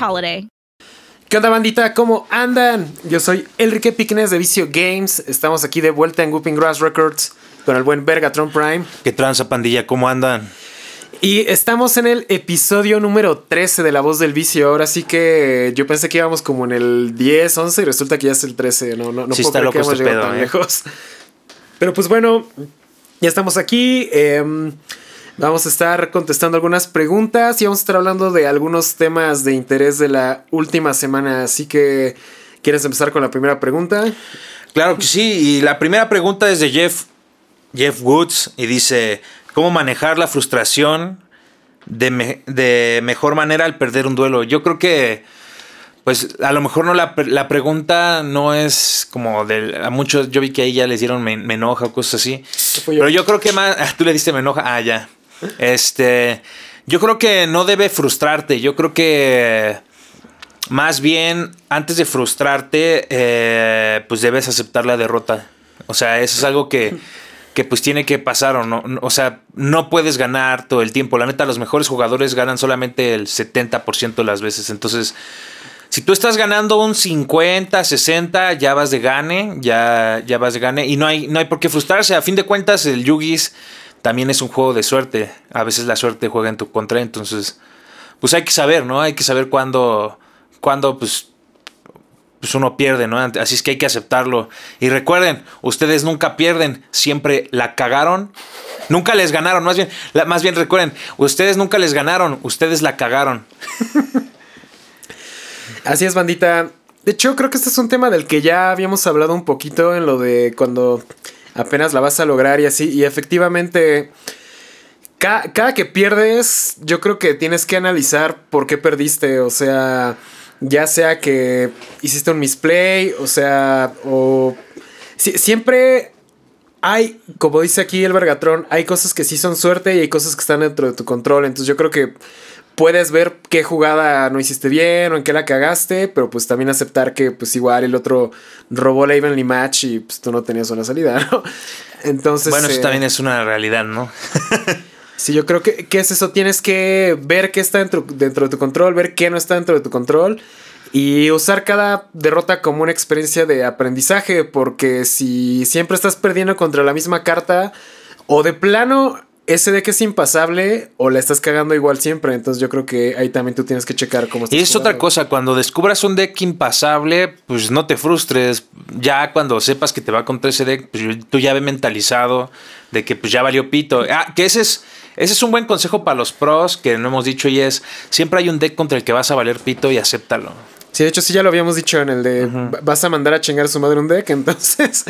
holiday. ¿Qué onda, bandita? ¿Cómo andan? Yo soy Enrique Piquines de Vicio Games. Estamos aquí de vuelta en Whooping Grass Records con el buen Vergatron Prime. ¿Qué tranza, pandilla? ¿Cómo andan? Y estamos en el episodio número 13 de La Voz del Vicio. Ahora sí que yo pensé que íbamos como en el 10, 11 y resulta que ya es el 13. No, no, no Sí puedo está creer que hemos este llegado pedo, tan ¿eh? lejos. Pero pues bueno, ya estamos aquí. em, vamos a estar contestando algunas preguntas y vamos a estar hablando de algunos temas de interés de la última semana. Así que, ¿quieres empezar con la primera pregunta? Claro que sí. Y la primera pregunta es de Jeff, Jeff Woods y dice, ¿cómo manejar la frustración de, me- de mejor manera al perder un duelo? Yo creo que, pues a lo mejor no la, la pregunta no es como de... A muchos, yo vi que ahí ya les dieron me, me enoja o cosas así. yo. Pero yo creo que más... ah, Tú le diste me enoja. Ah, ya. Este... Yo creo que no debe frustrarte. Yo creo que... Más bien, antes de frustrarte, eh, pues debes aceptar la derrota. O sea, eso es algo que, que pues tiene que pasar o no. O sea, no puedes ganar todo el tiempo. La neta, los mejores jugadores ganan solamente el 70% de las veces. Entonces, si tú estás ganando un 50, 60, ya vas de gane, ya, ya vas de gane. Y no hay, no hay por qué frustrarse. A fin de cuentas, el Yugis también es un juego de suerte. A veces la suerte juega en tu contra. Entonces, pues hay que saber, ¿no? Hay que saber cuándo, cuándo pues, pues uno pierde, ¿no? Así es que hay que aceptarlo. Y recuerden, ustedes nunca pierden, siempre la cagaron. Nunca les ganaron, más bien, la- más bien recuerden, ustedes nunca les ganaron, ustedes la cagaron. Así es, bandita. De hecho, creo que este es un tema del que ya habíamos hablado un poquito en lo de cuando apenas la vas a lograr y así. Y efectivamente, ca- cada, que pierdes, yo creo que tienes que analizar por qué perdiste. O sea, ya sea que hiciste un misplay, o sea, o... si- siempre hay, como dice aquí el Vergatrón, hay cosas que sí son suerte y hay cosas que están dentro de tu control. Entonces yo creo que puedes ver qué jugada no hiciste bien o en qué la cagaste, pero pues también aceptar que pues igual el otro robó la evenly match y pues tú no tenías una salida, ¿no? Entonces... bueno, eso eh, también es una realidad, ¿no? Sí, yo creo que, que es eso. Tienes que ver qué está dentro, dentro de tu control, ver qué no está dentro de tu control y usar cada derrota como una experiencia de aprendizaje. Porque si siempre estás perdiendo contra la misma carta, o de plano ese deck es impasable, o la estás cagando igual siempre. Entonces yo creo que ahí también tú tienes que checar cómo estás Y es otra cosa, cuando descubras un deck impasable, pues no te frustres. Ya cuando sepas que te va contra ese deck, pues tú ya ve mentalizado de que pues ya valió pito. Ah, que ese es, ese es un buen consejo para los pros que no hemos dicho y es, siempre hay un deck contra el que vas a valer pito y acéptalo. Sí, de hecho sí ya lo habíamos dicho en el de va- vas a mandar a chingar a su madre un deck, entonces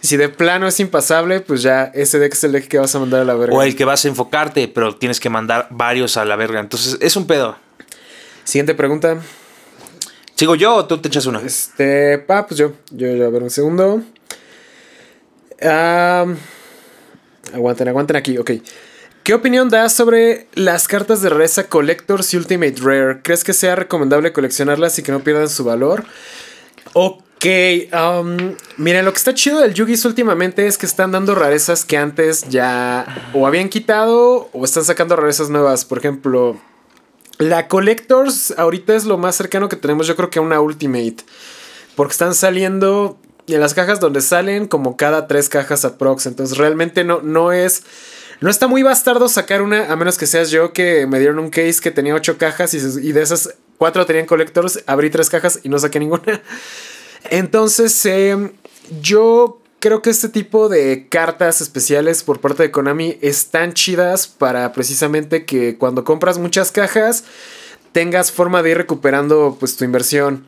si de plano es impasable, pues ya ese deck es el deck que vas a mandar a la verga. O el que vas a enfocarte, pero tienes que mandar varios a la verga. Entonces es un pedo. Siguiente pregunta. ¿Sigo yo o tú te echas una? Este, pa, pues yo, yo, yo, a ver un segundo. Aguanten, aguanten aquí, ok. ¿Qué opinión das sobre las cartas de rareza Collectors y Ultimate Rare? ¿Crees que sea recomendable coleccionarlas y que no pierdan su valor? Ok, um, miren, lo que está chido del Yugis últimamente es que están dando rarezas que antes ya o habían quitado o están sacando rarezas nuevas. Por ejemplo, la Collectors ahorita es lo más cercano que tenemos, yo creo que a una Ultimate. Porque están saliendo en las cajas donde salen como cada tres cajas aprox. Entonces realmente no, no es... No está muy bastardo sacar una, a menos que seas yo que me dieron un case que tenía ocho cajas y, de esas cuatro tenían collectors, abrí tres cajas y no saqué ninguna. Entonces, em, yo creo que este tipo de cartas especiales por parte de Konami están chidas para precisamente que cuando compras muchas cajas tengas forma de ir recuperando pues tu inversión.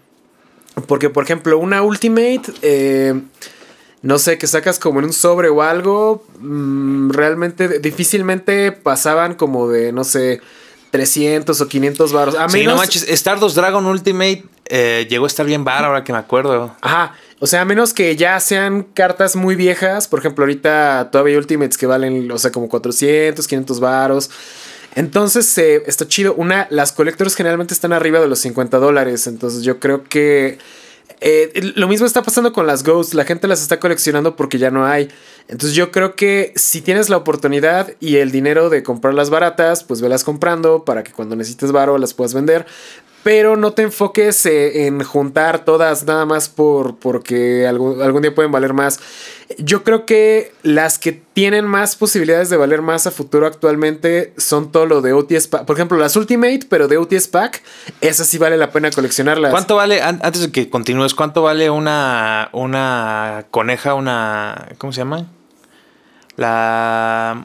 Porque, por ejemplo, una Ultimate, eh, no sé, que sacas como en un sobre o algo, mm, realmente difícilmente pasaban como de, no sé, 300 o 500 baros. A Sí, menos, no manches, Stardust Dragon Ultimate eh, llegó a estar bien bar ahora que me acuerdo. Ajá, o sea, a menos que ya sean cartas muy viejas, por ejemplo, ahorita todavía hay Ultimates que valen, o sea, como 400, 500 varos. Entonces, eh, está chido. Una, las collectors generalmente están arriba de los 50 dólares, entonces yo creo que... eh, lo mismo está pasando con las Ghosts, la gente las está coleccionando porque ya no hay. Entonces yo creo que si tienes la oportunidad y el dinero de comprarlas baratas, pues velas comprando para que cuando necesites varo las puedas vender. Pero no te enfoques eh, en juntar todas nada más por, porque algún, algún día pueden valer más. Yo creo que las que tienen más posibilidades de valer más a futuro actualmente son todo lo de OTS Pack. Por ejemplo, las Ultimate, pero de OTS Pack, esas sí vale la pena coleccionarlas. ¿Cuánto vale, an- antes de que continúes, cuánto vale una, una coneja, una, ¿cómo se llama? La,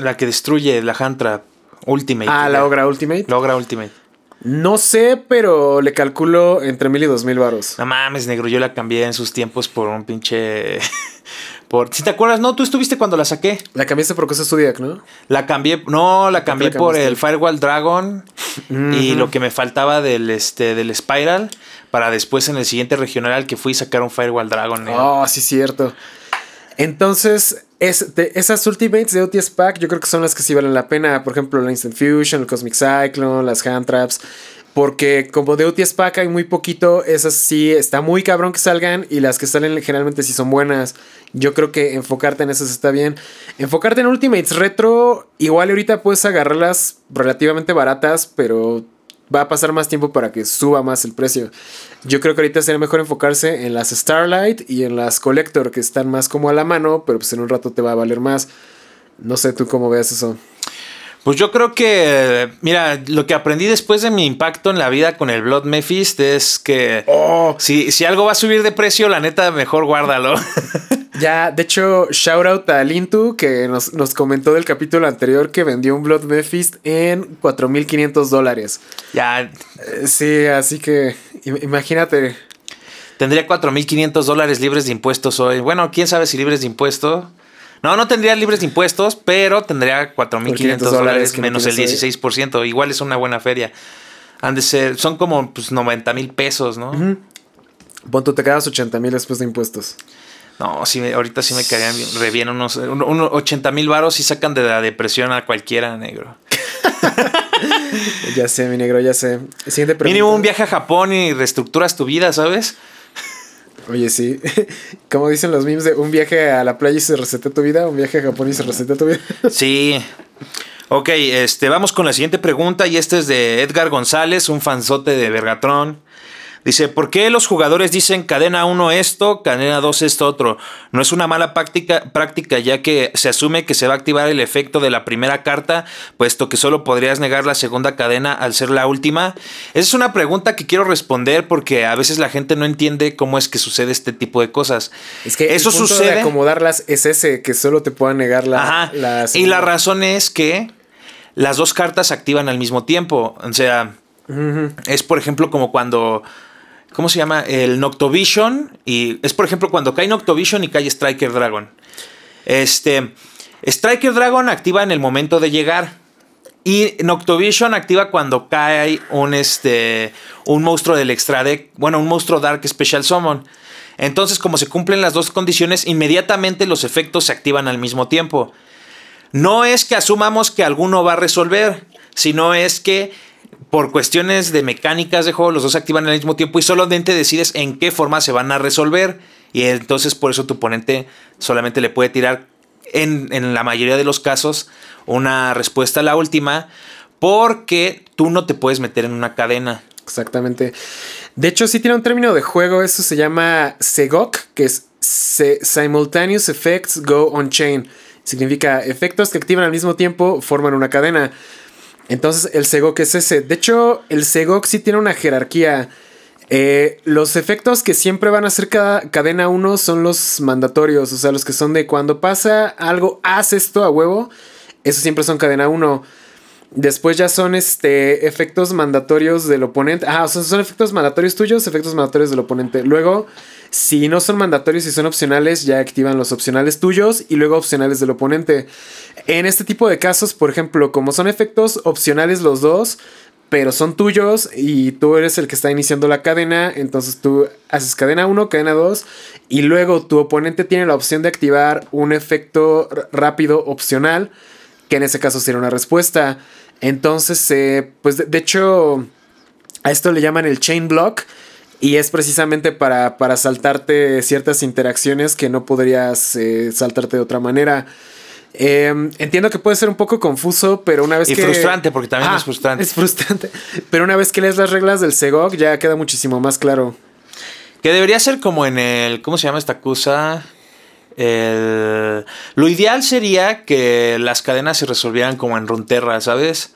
la que destruye la hand trap Ultimate. Ah, la Ogra Ultimate. La Ogra Ultimate. No sé, pero le calculo entre mil y dos mil varos. No mames, negro, yo la cambié en sus tiempos por un pinche... por, si te acuerdas, no, tú estuviste cuando la saqué. La cambiaste por cosas Zodiac, ¿no? La cambié, no, la cambié la por el Firewall Dragon y lo que me faltaba del, este, del Spiral para después en el siguiente regional al que fui sacar un Firewall Dragon. negro. Oh, sí, cierto. Entonces, es, esas Ultimates de OTS Pack, yo creo que son las que sí valen la pena. Por ejemplo, la Instant Fusion, el Cosmic Cyclone, las Hand Traps. Porque como de OTS Pack hay muy poquito, esas sí está muy cabrón que salgan. Y las que salen generalmente sí son buenas. Yo creo que enfocarte en esas está bien. Enfocarte en Ultimates Retro, igual ahorita puedes agarrarlas relativamente baratas, pero va a pasar más tiempo para que suba más el precio. Yo creo que ahorita sería mejor enfocarse en las Starlight y en las Collector, que están más como a la mano, pero pues en un rato te va a valer más. No sé tú cómo veas eso. Pues yo creo que, mira, lo que aprendí después de mi impacto en la vida con el Blood Mephist es que Oh, si, si algo va a subir de precio, la neta, mejor guárdalo. ya, de hecho, shout out a Lintu, que nos, nos comentó del capítulo anterior que vendió un Blood Mephist en 4.500 dólares. ya Eh, Sí, así que im- imagínate. tendría 4.500 dólares libres de impuestos hoy. Bueno, quién sabe si libres de impuestos. No, no tendría libres de impuestos, pero tendría 4.500 dólares no menos el tienes hoy. 16%. Igual es una buena feria. Han de ser, son como pues, 90 mil pesos, ¿no? Pon tú te quedas 80 mil después de impuestos. No, sí, ahorita sí me caerían bien- re bien unos, un- unos 80 mil varos y sacan de la depresión a cualquiera, negro. Ya sé, mi negro, ya sé. Siguiente pregunta. Mínimo un viaje a Japón y reestructuras tu vida, ¿sabes? Oye, sí. Como dicen los memes de un viaje a la playa y se resetea tu vida, un viaje a Japón y se resetea tu vida. Sí. Ok, este, vamos con la siguiente pregunta y este es de Edgar González, un fanzote de Vergatron. Dice, ¿por qué los jugadores dicen cadena 1 esto, cadena 2 esto otro? No es una mala práctica, práctica ya que se asume que se va a activar el efecto de la primera carta, puesto que solo podrías negar la segunda cadena al ser la última. Esa es una pregunta que quiero responder porque a veces la gente no entiende cómo es que sucede este tipo de cosas. Es que eso el punto sucede. de acomodarlas es ese, que solo te puedan negar la. Ajá. la y la razón es que las dos cartas se activan al mismo tiempo. O sea, es por ejemplo como cuando. ¿Cómo se llama? El Noctovision. Y es por ejemplo cuando cae Noctovision y cae Striker Dragon. Este. Striker Dragon activa en el momento de llegar. Y Noctovision activa cuando cae un, este, un monstruo del extra deck. Bueno, un monstruo Dark Special Summon. Entonces, como se cumplen las dos condiciones, inmediatamente los efectos se activan al mismo tiempo. No es que asumamos que alguno va a resolver, sino es que por cuestiones de mecánicas de juego los dos se activan al mismo tiempo y solamente decides en qué forma se van a resolver. Y entonces por eso tu oponente solamente le puede tirar en, en la mayoría de los casos una respuesta a la última porque tú no te puedes meter en una cadena. Exactamente. De hecho, sí tiene un término de juego. Eso se llama SEGOC, que es Simultaneous Effects Go On Chain. Significa efectos que activan al mismo tiempo forman una cadena. Entonces el Segok es ese. De hecho, el Segok sí tiene una jerarquía. Eh, los efectos que siempre van a ser cada cadena 1 son los mandatorios, o sea, los que son de cuando pasa algo, haz esto a huevo, esos siempre son cadena 1. Después ya son este efectos mandatorios del oponente. Ah, o sea, son efectos mandatorios tuyos, efectos mandatorios del oponente. Luego, si no son mandatorios y son opcionales, ya activan los opcionales tuyos y luego opcionales del oponente. En este tipo de casos, por ejemplo, como son efectos opcionales los dos, pero son tuyos y tú eres el que está iniciando la cadena, entonces tú haces cadena 1, cadena 2 y luego tu oponente tiene la opción de activar un efecto rápido opcional, que en ese caso sería una respuesta. Entonces, eh, pues de, hecho, a esto le llaman el chain block. Y es precisamente para, para saltarte ciertas interacciones que no podrías eh, saltarte de otra manera. Em, entiendo que puede ser un poco confuso, pero una vez y que. frustrante, porque también Ah, es frustrante. Es frustrante. Pero una vez que lees las reglas del Segog, ya queda muchísimo más claro. Que debería ser como en el. ¿Cómo se llama esta cosa? El- lo ideal sería que las cadenas se resolvieran como en Runterra, ¿sabes?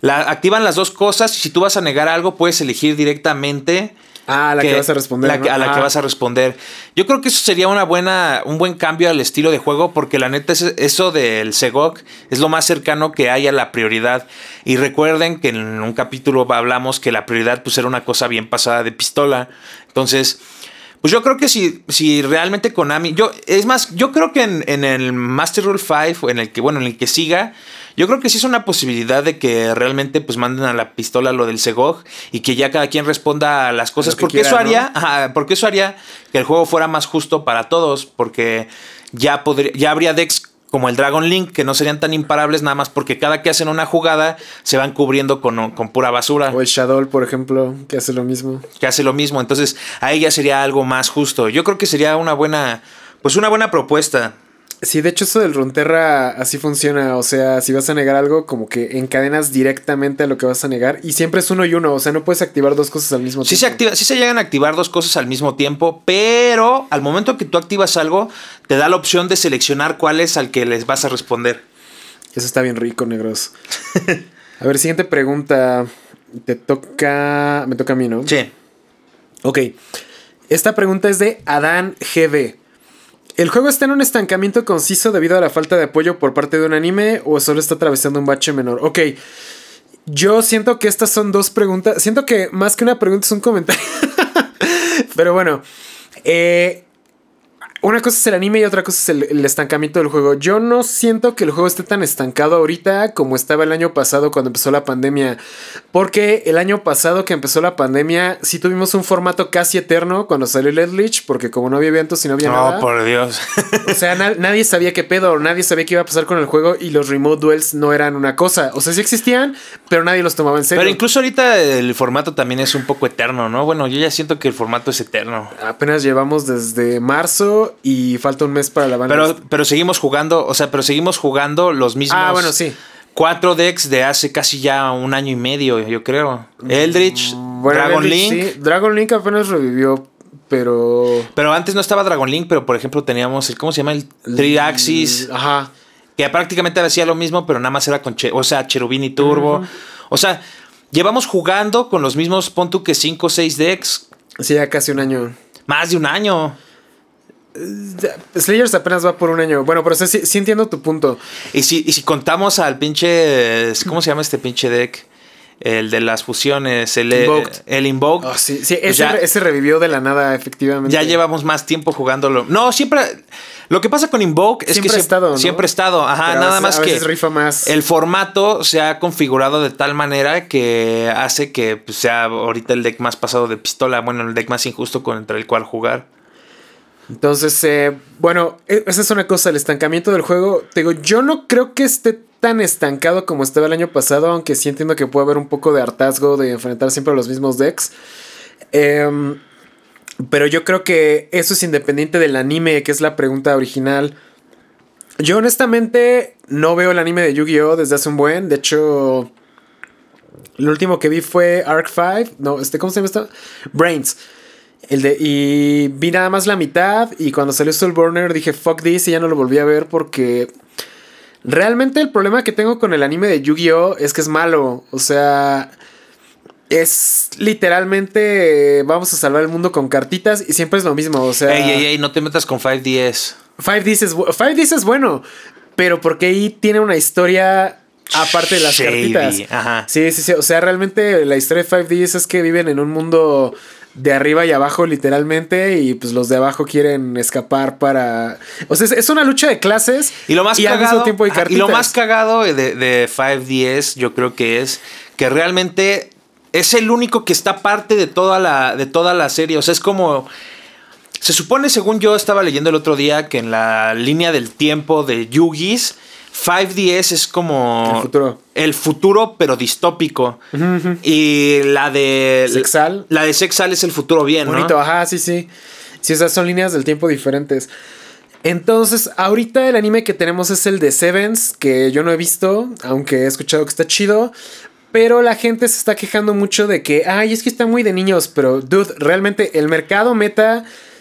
La, activan las dos cosas y si tú vas a negar algo, puedes elegir directamente. Ah, la que, vas a responder. la que- ¿no? A la Ah. que vas a responder. Yo creo que eso sería una buena, un buen cambio al estilo de juego, porque la neta, es- eso del Segok es lo más cercano que hay a la prioridad. Y recuerden que en un capítulo hablamos que la prioridad pues, era una cosa bien pasada de pistola. Entonces, pues yo creo que si, si realmente Konami. Yo, es más, yo creo que en, en el Master Rule 5, en el que, bueno, en el que siga, yo creo que sí es una posibilidad de que realmente pues manden a la pistola lo del Segog y que ya cada quien responda a las cosas. que porque eso haría, ajá, porque eso haría que el juego fuera más justo para todos. Porque ya podría, ya habría decks como el Dragon Link, que no serían tan imparables nada más porque cada que hacen una jugada se van cubriendo con, con pura basura O el Shadow, por ejemplo, que hace lo mismo. que hace lo mismo. Entonces, ahí ya sería algo más justo. Yo creo que sería una buena, pues una buena propuesta. Sí, de hecho, eso del Runterra así funciona. O sea, si vas a negar algo, como que encadenas directamente a lo que vas a negar. Y siempre es uno y uno. O sea, no puedes activar dos cosas al mismo Sí se, tiempo. activa, sí se llegan a activar dos cosas al mismo tiempo, pero al momento que tú activas algo, te da la opción de seleccionar cuál es al que les vas a responder. Eso está bien rico, negros. a ver, siguiente pregunta. Te toca. Me toca a mí, ¿no? Sí. Ok. Esta pregunta es de Adán GB. ¿El juego está en un estancamiento conciso debido a la falta de apoyo por parte de un anime o solo está atravesando un bache menor? Ok. Yo siento que estas son dos preguntas. Siento que más que una pregunta es un comentario. Pero bueno. Eh, una cosa es el anime y otra cosa es el, el estancamiento del juego. Yo no siento que el juego esté tan estancado ahorita como estaba el año pasado cuando empezó la pandemia. Porque el año pasado que empezó la pandemia, sí tuvimos un formato casi eterno cuando salió el Edlich, porque como no había eventos y no había No, nada. por Dios. O sea, na- nadie sabía qué pedo, nadie sabía qué iba a pasar con el juego y los remote duels no eran una cosa. O sea, sí existían, pero nadie los tomaba en serio. Pero incluso ahorita el formato también es un poco eterno, ¿no? Bueno, yo ya siento que el formato es eterno. Apenas llevamos desde marzo y falta un mes para la banda. Pero, pero seguimos jugando, o sea, pero seguimos jugando los mismos. Ah, bueno, sí. Cuatro decks de hace casi ya un año y medio, yo creo. Eldritch, Bueno, Dragon Eldritch, Link. sí. Dragon Link apenas revivió, pero. Pero antes no estaba Dragon Link, pero por ejemplo teníamos el, ¿cómo se llama? El Triaxis. Ajá. Que prácticamente hacía lo mismo, pero nada más era con, che- o sea, Cherubini Turbo. O sea, llevamos jugando con los mismos, pon tú que 5 o 6 decks, Sí, ya casi un año. más de un año. Slayers apenas va por un año. Bueno, pero sí, sí entiendo tu punto. Y si, y si contamos al pinche, ¿cómo se llama este pinche deck? El de las fusiones, el Invoked. el Invoked. Ah, sí, sí, Pues ese, ya- ese revivió de la nada, efectivamente. Ya llevamos más tiempo jugándolo. No, siempre. Lo que pasa con Invoke es Siempre que ha sie- estado, ¿no? siempre estado. Ajá, Pero nada veces- más que. veces rifa más. El formato se ha configurado de tal manera que hace que pues, sea ahorita el deck más pasado de pistola. Bueno, el deck más injusto contra el cual jugar. Entonces, eh, bueno, e- esa es una cosa, el estancamiento del juego. Te digo, yo no creo que esté tan estancado como estaba el año pasado, aunque sí entiendo que puede haber un poco de hartazgo de enfrentar siempre a los mismos decks. Em, pero yo creo que eso es independiente del anime, que es la pregunta original. Yo honestamente no veo el anime de Yu-Gi-Oh desde hace un buen. De hecho, lo último que vi fue Arc 5. No, este, ¿cómo se llama esto? Brains. El de, y vi nada más la mitad. Y cuando salió Soul Burner dije fuck this y ya no lo volví a ver porque Realmente el problema que tengo con el anime de Yu-Gi-Oh es que es malo. O sea, es literalmente vamos a salvar el mundo con cartitas y siempre es lo mismo. O sea, ey, ey, ey, no te metas con 5DS. 5DS es, 5DS es bueno, pero porque ahí tiene una historia aparte de las Shady, cartitas. ajá. Sí, sí, sí. O sea, realmente la historia de 5DS es que viven en un mundo de arriba y abajo literalmente y pues los de abajo quieren escapar para... O sea, es, es una lucha de clases Y lo más al mismo cagado, tiempo hay ajá, y lo cartitas. más cagado de, de 5DS, yo creo que es que realmente es el único que está parte de toda la, de toda la serie. O sea, es como. Se supone, según yo estaba leyendo el otro día, que en la línea del tiempo de Yugis, 5DS es como. El futuro. El futuro, pero distópico. Y la de. Sexal. La de Sexal es el futuro bien, ¿no? Bonito, ajá, sí, sí. Sí, esas son líneas del tiempo diferentes. Entonces, ahorita el anime que tenemos es el de Sevens, que yo no he visto, aunque he escuchado que está chido. Pero la gente se está quejando mucho de que, ay, es que está muy de niños. Pero, dude, realmente el mercado meta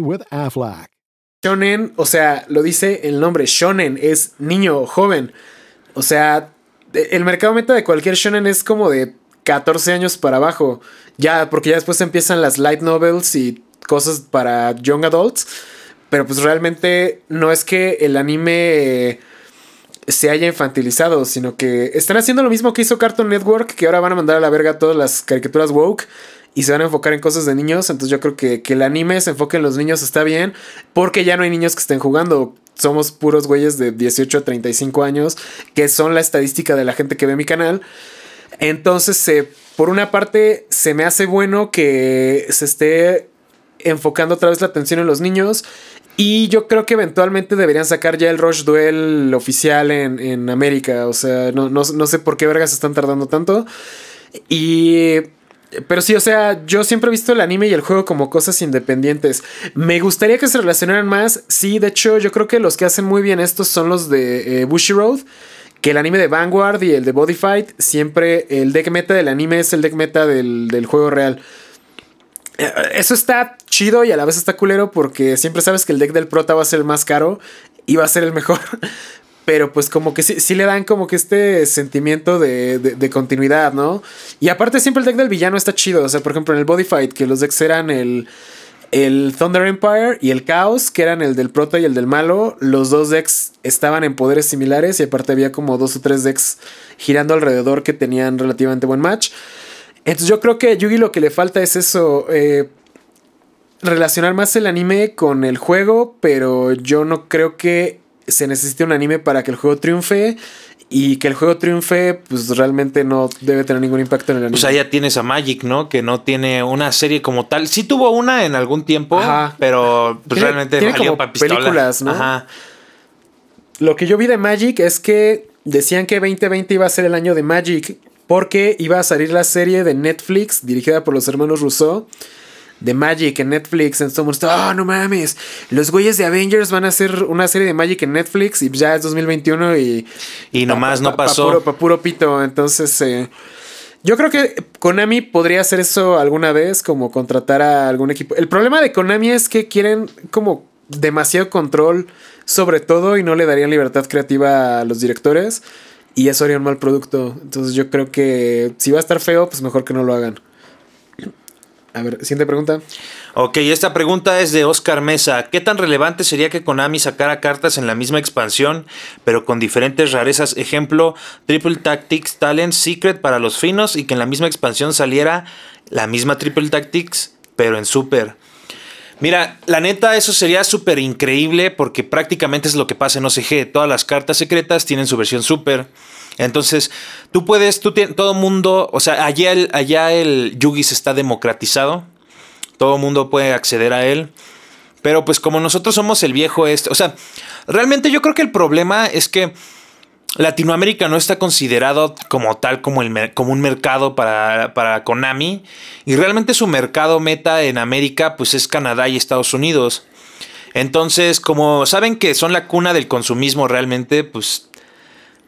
with Aflac. Shonen, o sea, lo dice el nombre, Shonen, es niño joven. O sea, el mercado meta de cualquier Shonen es como de 14 años para abajo. Ya, porque ya después empiezan las light novels y cosas para young adults. Pero pues realmente no es que el anime se haya infantilizado, sino que están haciendo lo mismo que hizo Cartoon Network, que ahora van a mandar a la verga todas las caricaturas woke y se van a enfocar en cosas de niños. Entonces yo creo que, que el anime se enfoque en los niños está bien, porque ya no hay niños que estén jugando. Somos puros güeyes de 18 a 35 años, que son la estadística de la gente que ve mi canal. Entonces, por una parte, se me hace bueno que se esté enfocando otra vez la atención en los niños. Y yo creo que eventualmente deberían sacar ya el Rush Duel oficial en, en América. O sea, no, no- no sé por qué vergas están tardando tanto. Y. Pero sí, o sea, yo siempre he visto el anime y el juego como cosas independientes. Me gustaría que se relacionaran más. Sí, de hecho, yo creo que los que hacen muy bien estos son los de eh, Bushiroad. Que el anime de Vanguard y el de Body Fight, siempre el deck meta del anime es el deck meta del, del juego real. Eh, Eso está chido y a la vez está culero porque siempre sabes que el deck del prota va a ser el más caro y va a ser el mejor. Pero pues como que sí, sí le dan como que este sentimiento de, de- continuidad, ¿no? Y aparte siempre el deck del villano está chido. O sea, por ejemplo en el Body Fight, que los decks eran el, el Thunder Empire y el Chaos, que eran el del prota y el del malo. Los dos decks estaban en poderes similares y aparte había como dos o tres decks girando alrededor que tenían relativamente buen match. Entonces yo creo que a Yugi lo que le falta es eso, eh, relacionar más el anime con el juego, pero yo no creo que se necesite un anime para que el juego triunfe y que el juego triunfe pues realmente no debe tener ningún impacto en el anime. Pues ahí ya tienes a Magic, ¿no? Que no tiene una serie como tal. Sí tuvo una en algún tiempo, Ajá. pero pues Tiene- realmente tiene valió como pa' pistola. películas, ¿no? Ajá. Lo que yo vi de Magic es que decían que 2020 iba a ser el año de Magic porque iba a salir la serie de Netflix dirigida por los hermanos Rousseau de Magic en Netflix. Entonces todo el mundo está, "Ah, no mames, los güeyes de Avengers van a hacer una serie de Magic en Netflix y ya es 2021 y... Y nomás no pa- pa- pasó. Pa puro, pa' puro pito. Entonces, eh, yo creo que Konami podría hacer eso alguna vez, como contratar a algún equipo. El problema de Konami es que quieren como demasiado control sobre todo y no le darían libertad creativa a los directores y eso haría un mal producto. Entonces yo creo que si va a estar feo, pues mejor que no lo hagan. A ver, siguiente pregunta. Ok, esta pregunta es de Oscar Mesa. ¿Qué tan relevante sería que Konami sacara cartas en la misma expansión, pero con diferentes rarezas? Ejemplo, Triple Tactics Talent Secret para los finos y que en la misma expansión saliera la misma Triple Tactics, pero en Super. Mira, la neta, eso sería súper increíble porque prácticamente es lo que pasa en OCG. Todas las cartas secretas tienen su versión Super. Entonces, tú puedes, tú todo mundo, o sea, allá el, allá el Yugi se está democratizado. Todo mundo puede acceder a él. Pero pues como nosotros somos el viejo este, o sea, realmente yo creo que el problema es que Latinoamérica no está considerado como tal como, el, como un mercado para, para, Konami. Y realmente su mercado meta en América pues es Canadá y Estados Unidos. Entonces, como saben que son la cuna del consumismo realmente, pues,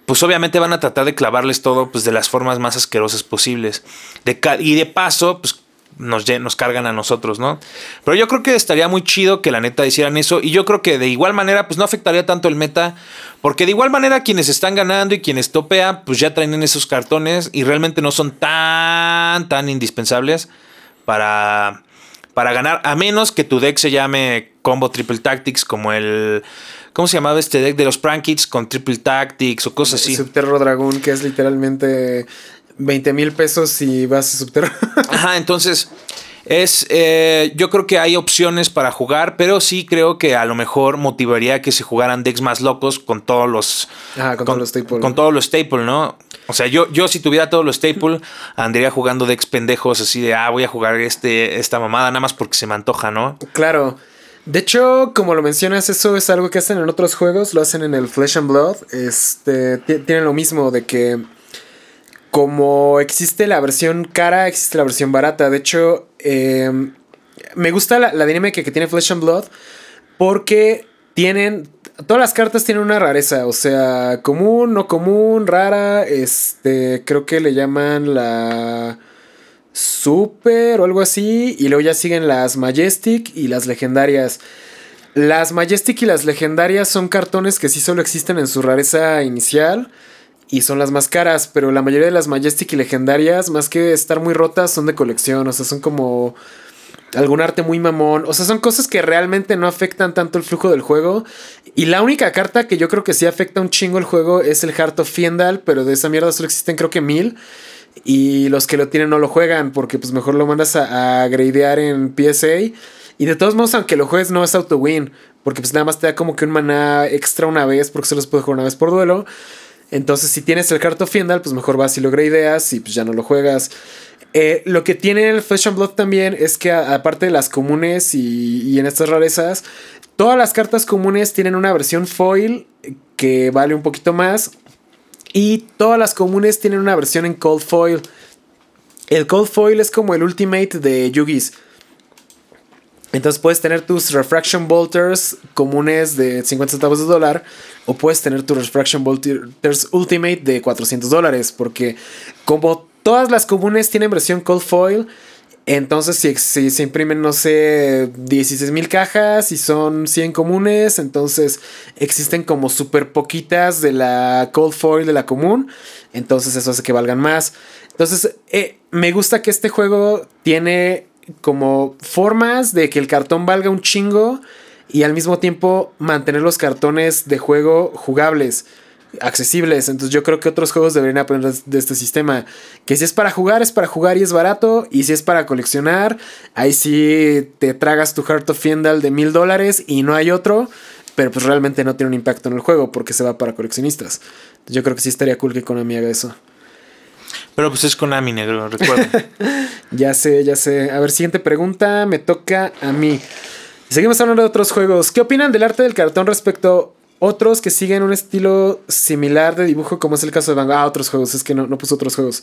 pues obviamente van a tratar de clavarles todo pues, de las formas más asquerosas posibles. De, y de paso, pues nos, nos cargan a nosotros, ¿no? Pero yo creo que estaría muy chido que la neta hicieran eso. Y yo creo que de igual manera, pues no afectaría tanto el meta. Porque de igual manera quienes están ganando y quienes topean, pues ya traen en esos cartones y realmente no son tan, tan indispensables para, para ganar. A menos que tu deck se llame Combo Triple Tactics, como el... ¿Cómo se llamaba este deck de los Prank con Triple Tactics o cosas así? Subterro Dragón, que es literalmente 20 mil pesos y vas a subterráneo. Ajá, entonces es, eh, yo creo que hay opciones para jugar, pero sí creo que a lo mejor motivaría que se jugaran decks más locos con todos los... Ah, con, todos los staple. Con todos los staple, ¿no? O sea, yo, yo si tuviera todos los staple, andaría jugando decks pendejos así de, ah, voy a jugar este, esta mamada nada más porque se me antoja, ¿no? Claro. De hecho, como lo mencionas, eso es algo que hacen en otros juegos, lo hacen en el Flesh and Blood. Este, tienen lo mismo de que como existe la versión cara, existe la versión barata. De hecho, em, me gusta la, dinámica que tiene Flesh and Blood porque tienen todas las cartas tienen una rareza, o sea, común, no común, rara, este, creo que le llaman la super o algo así, y luego ya siguen las Majestic y las legendarias. Las Majestic y las legendarias son cartones que sí solo existen en su rareza inicial y son las más caras, pero la mayoría de las Majestic y legendarias, más que estar muy rotas, son de colección, o sea, son como algún arte muy mamón, o sea, son cosas que realmente no afectan tanto el flujo del juego. Y la única carta que yo creo que sí afecta un chingo el juego es el Heart of Fiendal, pero de esa mierda solo existen creo que mil. Y los que lo tienen no lo juegan, porque pues mejor lo mandas a, a gradear en PSA. Y de todos modos, aunque lo juegues, no es auto win. Porque pues nada más te da como que un maná extra una vez, porque se los puede jugar una vez por duelo. Entonces, si tienes el carto Fiendal, pues mejor vas y lo ideas y pues ya no lo juegas. Eh, lo que tiene el Flesh and Blood también es que, aparte de las comunes y, en estas rarezas, todas las cartas comunes tienen una versión foil que vale un poquito más. Y todas las comunes tienen una versión en Cold Foil. El Cold Foil es como el Ultimate de Yugis. Entonces puedes tener tus Refraction Bolters comunes de 50 centavos de dólar o puedes tener tus Refraction Bolters Ultimate de 400 dólares porque como todas las comunes tienen versión Cold Foil, entonces si, se imprimen, no sé, 16 mil cajas y son 100 comunes, entonces existen como súper poquitas de la Cold Foil de la común, entonces eso hace que valgan más. Entonces eh, me gusta que este juego tiene como formas de que el cartón valga un chingo y al mismo tiempo mantener los cartones de juego jugables, accesibles. Entonces yo creo que otros juegos deberían aprender de este sistema. Que si es para jugar, es para jugar y es barato. Y si es para coleccionar, ahí sí te tragas tu Heart of Fiendal de mil dólares y no hay otro. Pero pues realmente no tiene un impacto en el juego porque se va para coleccionistas. Yo creo que sí estaría cool que Konami haga eso. Pero pues es Konami negro, recuerda. ya sé, ya sé. A ver, siguiente pregunta. Me toca a mí. Seguimos hablando de otros juegos. ¿Qué opinan del arte del cartón respecto otros que siguen un estilo similar de dibujo, como es el caso de Van Ah, otros juegos, es que no, no puso otros juegos.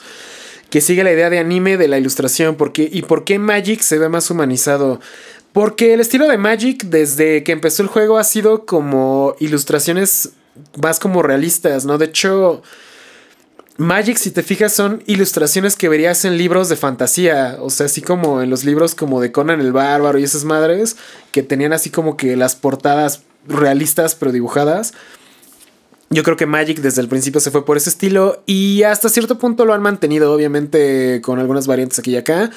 Que sigue la idea de anime de la ilustración. ¿Por ¿Y por qué Magic se ve más humanizado? Porque el estilo de Magic, desde que empezó el juego, ha sido como ilustraciones más como realistas, ¿no? De hecho. Magic, si te fijas, son ilustraciones que verías en libros de fantasía. O sea, así como en los libros como de Conan el Bárbaro y esas madres, que tenían así como que las portadas realistas pero dibujadas. Yo creo que Magic desde el principio se fue por ese estilo y hasta cierto punto lo han mantenido, obviamente con algunas variantes aquí y acá.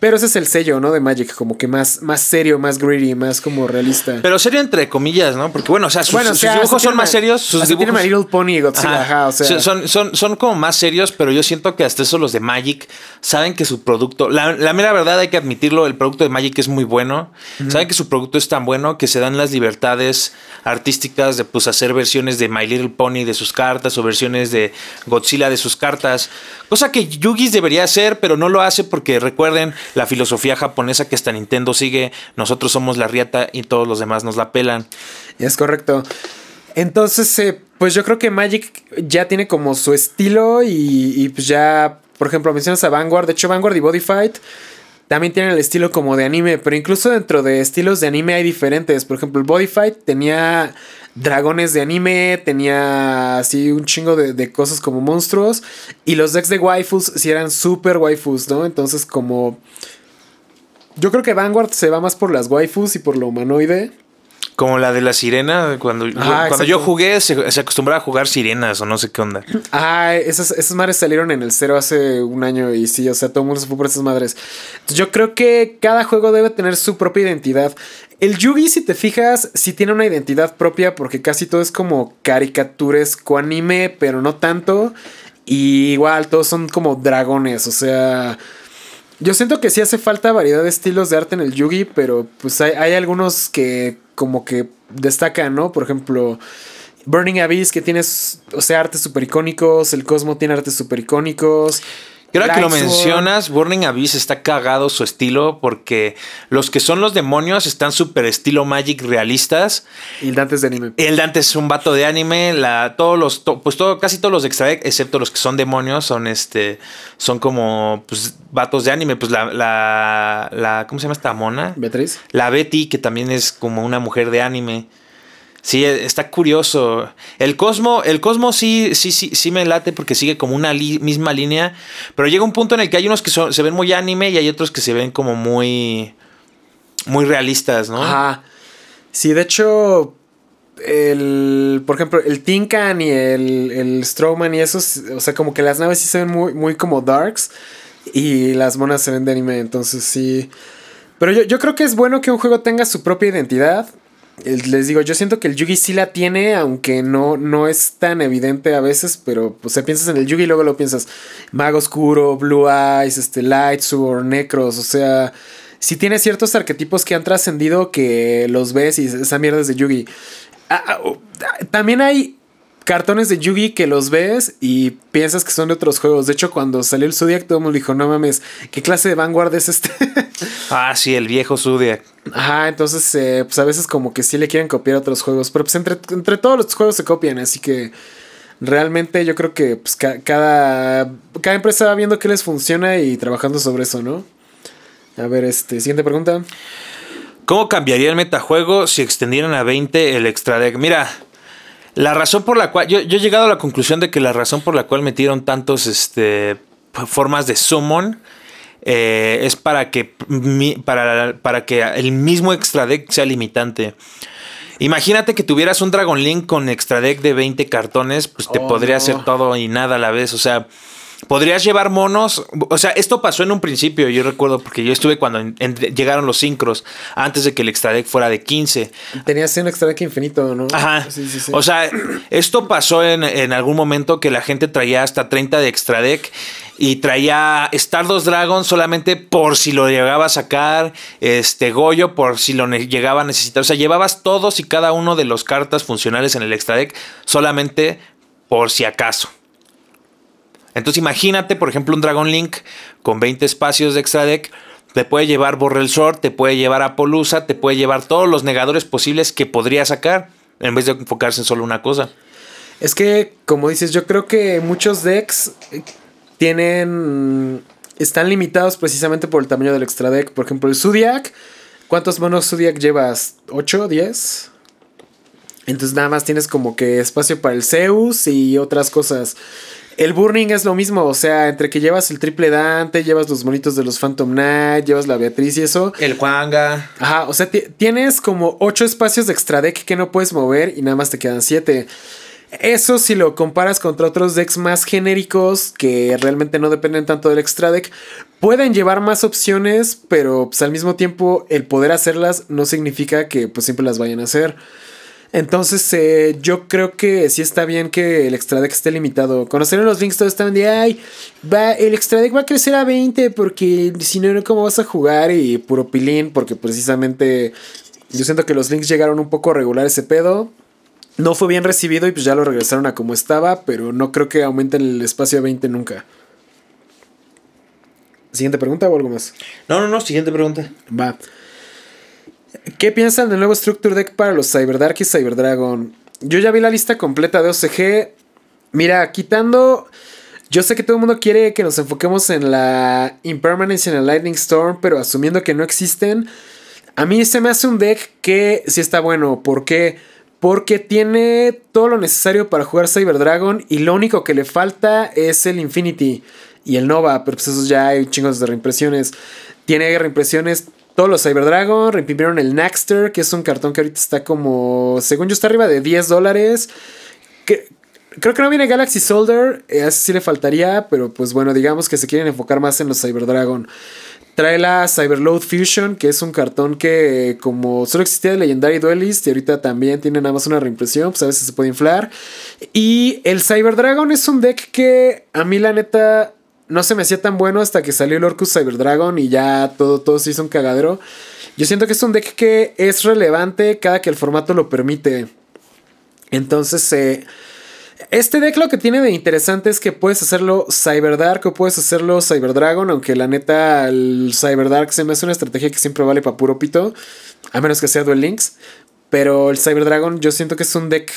Pero ese es el sello, ¿no? De Magic, como que más, más serio, más greedy, más como realista. Pero serio entre comillas, ¿no? Porque bueno, o sea, sus, dibujos son más serios. Sus dibujos... My Little Pony Godzilla, o sea. son, son, son como más serios, pero yo siento que hasta eso los de Magic saben que su producto, la, la mera verdad hay que admitirlo, el producto de Magic es muy bueno. Saben que su producto es tan bueno que se dan las libertades artísticas de pues hacer versiones de My Little Pony de sus cartas o versiones de Godzilla de sus cartas. Cosa que Yugis debería hacer, pero no lo hace porque recuerden la filosofía japonesa que hasta Nintendo sigue. Nosotros somos la riata y todos los demás nos la pelan. Es correcto. Entonces, eh, pues yo creo que Magic ya tiene como su estilo y, y pues ya, por ejemplo, mencionas a Vanguard. De hecho, Vanguard y Body Fight también tienen el estilo como de anime, pero incluso dentro de estilos de anime hay diferentes. Por ejemplo, el Body Fight tenía dragones de anime, tenía así un chingo de, de cosas como monstruos. Y los decks de waifus sí eran súper waifus, ¿no? Entonces como... Yo creo que Vanguard se va más por las waifus y por lo humanoide. Como la de la sirena, cuando, Ajá, cuando yo jugué se, se acostumbraba a jugar sirenas o no sé qué onda. Ah, esas, esas madres salieron en el cero hace un año y sí, o sea, todo el mundo se fue por esas madres. Yo creo que cada juego debe tener su propia identidad. El Yugi, si te fijas, sí tiene una identidad propia porque casi todo es como caricaturesco anime, pero no tanto. Y igual, todos son como dragones, o sea... Yo siento que sí hace falta variedad de estilos de arte en el Yugi, pero pues hay, hay algunos que como que destacan, ¿no? Por ejemplo, Burning Abyss, que tienes, o sea, artes super icónicos, el Cosmo tiene artes super icónicos. Y ahora que lo mencionas, Burning Abyss está cagado su estilo porque los que son los demonios están súper estilo Magic realistas. Y el Dantes de anime. El Dante es un vato de anime. La, todos los, to- pues todo, casi todos los extra excepto los que son demonios, son este, son como pues, vatos de anime. Pues la, la, la, ¿cómo se llama esta mona? Beatriz. La Betty, que también es como una mujer de anime. Sí, e- está curioso. El Cosmo, el Cosmo sí, sí, sí, sí me late porque sigue como una misma línea. Pero llega un punto en el que hay unos que se ven muy anime y hay otros que se ven como muy. muy realistas, ¿no? Ajá. Sí, de hecho, el, por ejemplo, el Tinkan y el, el Strowman y esos, o sea, como que las naves sí se ven muy, muy como darks y las monas se ven de anime, entonces sí. Pero yo, yo creo que es bueno que un juego tenga su propia identidad. Les digo, yo siento que el Yugi sí la tiene, aunque no, no es tan evidente a veces, pero pues, o piensas en el Yugi y luego lo piensas Mago Oscuro, Blue Eyes, este, Light Necros, o sea, sí tiene ciertos arquetipos que han trascendido que los ves y esa mierda es de Yugi. Ah, ah, oh, ah, también hay cartones de Yugi que los ves y piensas que son de otros juegos. De hecho, cuando salió el Zodiac, todo el mundo dijo, no mames, ¿qué clase de Vanguard es este? Ah, sí, el viejo Zodiac. Ajá, entonces, eh, pues a veces como que sí le quieren copiar a otros juegos, pero pues entre, entre todos los juegos se copian, así que realmente yo creo que pues, ca- cada, cada empresa va viendo qué les funciona y trabajando sobre eso, ¿no? A ver, este, siguiente pregunta. ¿Cómo cambiaría el metajuego si extendieran a 20 el extra deck? Mira, la razón por la cual. Yo, yo he llegado a la conclusión de que la razón por la cual metieron tantos este, formas de summon eh, es para que, mi- para, para que el mismo extra deck sea limitante. Imagínate que tuvieras un Dragon Link con extra deck de 20 cartones, pues te Oh, podría no. hacer todo y nada a la vez. O sea, podrías llevar monos. O sea, esto pasó en un principio, yo recuerdo, porque yo estuve cuando en- en- llegaron los sincros, antes de que el extra deck fuera de 15. Tenías un extra deck infinito, ¿no? Ajá. Sí, sí, sí. O sea, esto pasó en, en algún momento que la gente traía hasta 30 de extra deck y traía Stardust Dragon solamente por si lo llegaba a sacar, este Goyo por si lo llegaba a necesitar. O sea, llevabas todos y cada uno de los cartas funcionales en el extra deck solamente por si acaso. Entonces imagínate, por ejemplo, un Dragon Link con 20 espacios de extra deck. Te puede llevar Borrel Sword, te puede llevar Apolusa, te puede llevar todos los negadores posibles que podría sacar. En vez de enfocarse en solo una cosa. Es que, como dices, yo creo que muchos decks eh, tienen. Están limitados precisamente por el tamaño del extra deck. Por ejemplo, el Zodiac. ¿Cuántos monos Zodiac llevas? ¿8? ¿10? Entonces nada más tienes como que espacio para el Zeus y otras cosas. El Burning es lo mismo, o sea, entre que llevas el triple Dante, llevas los monitos de los Phantom Knight, llevas la Beatriz y eso. El Juanga. Ajá, o sea, ti- tienes como ocho espacios de extra deck que no puedes mover y nada más te quedan siete. Eso si lo comparas contra otros decks más genéricos que realmente no dependen tanto del extra deck, pueden llevar más opciones, pero pues, al mismo tiempo el poder hacerlas no significa que pues siempre las vayan a hacer. Entonces eh, yo creo que sí está bien que el extra deck esté limitado. Conocieron los links todos estaban de, ay, va, el extra deck va a crecer a 20 porque si no, no, ¿cómo vas a jugar? Y puro pilín porque precisamente yo siento que los links llegaron un poco a regular ese pedo. No fue bien recibido y pues ya lo regresaron a como estaba, pero no creo que aumenten el espacio a 20 nunca. Siguiente pregunta o algo más. No, no, no, siguiente pregunta. Va. ¿Qué piensan del nuevo Structure Deck para los Cyberdark y Cyberdragon? yo ya vi la lista completa de OCG. Mira, quitando. Yo sé que todo el mundo quiere que nos enfoquemos en la Impermanence y en el Lightning Storm, pero asumiendo que no existen. A mí se me hace un deck que sí está bueno. ¿Por qué? Porque tiene todo lo necesario para jugar Cyber Dragon y lo único que le falta es el Infinity y el Nova, pero pues esos ya hay chingos de reimpresiones. Tiene reimpresiones todos los Cyber Dragon, reimprimieron el Naxter, que es un cartón que ahorita está como, según yo, está arriba de 10 dólares. creo que no viene Galaxy Soldier, eh, a ese sí le faltaría, pero pues bueno, digamos que se quieren enfocar más en los Cyber Dragon. Trae la Cyberload Fusion, que es un cartón que como solo existía de Legendary Duelist y ahorita también tiene nada más una reimpresión, pues a veces se puede inflar. Y el Cyber Dragon es un deck que a mí la neta no se me hacía tan bueno hasta que salió el Orcus Cyber Dragon y ya todo, todo se hizo un cagadero. Yo siento que es un deck que es relevante cada que el formato lo permite. Entonces, eh, este deck lo que tiene de interesante es que puedes hacerlo Cyberdark o puedes hacerlo Cyberdragon, aunque la neta el Cyberdark se me hace una estrategia que siempre vale para puro pito, a menos que sea Duel Links. Pero el Cyberdragon yo siento que es un deck...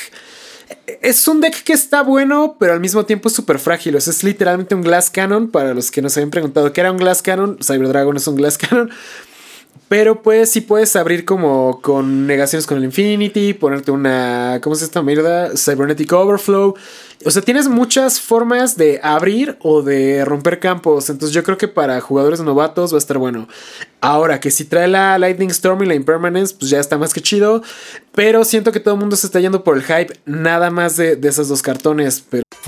Es un deck que está bueno, pero al mismo tiempo es súper frágil. O sea, es literalmente un Glass Cannon. Para los que nos habían preguntado qué era un Glass Cannon, Cyberdragon es un Glass Cannon. Pero pues sí puedes abrir como con negaciones con el Infinity, ponerte una, ¿cómo es esta mierda? Cybernetic Overflow. O sea, tienes muchas formas de abrir o de romper campos. Entonces yo creo que para jugadores novatos va a estar bueno. Ahora que si trae la Lightning Storm y la Impermanence, pues ya está más que chido. Pero siento que todo el mundo se está yendo por el hype nada más de, de esos dos cartones. Pero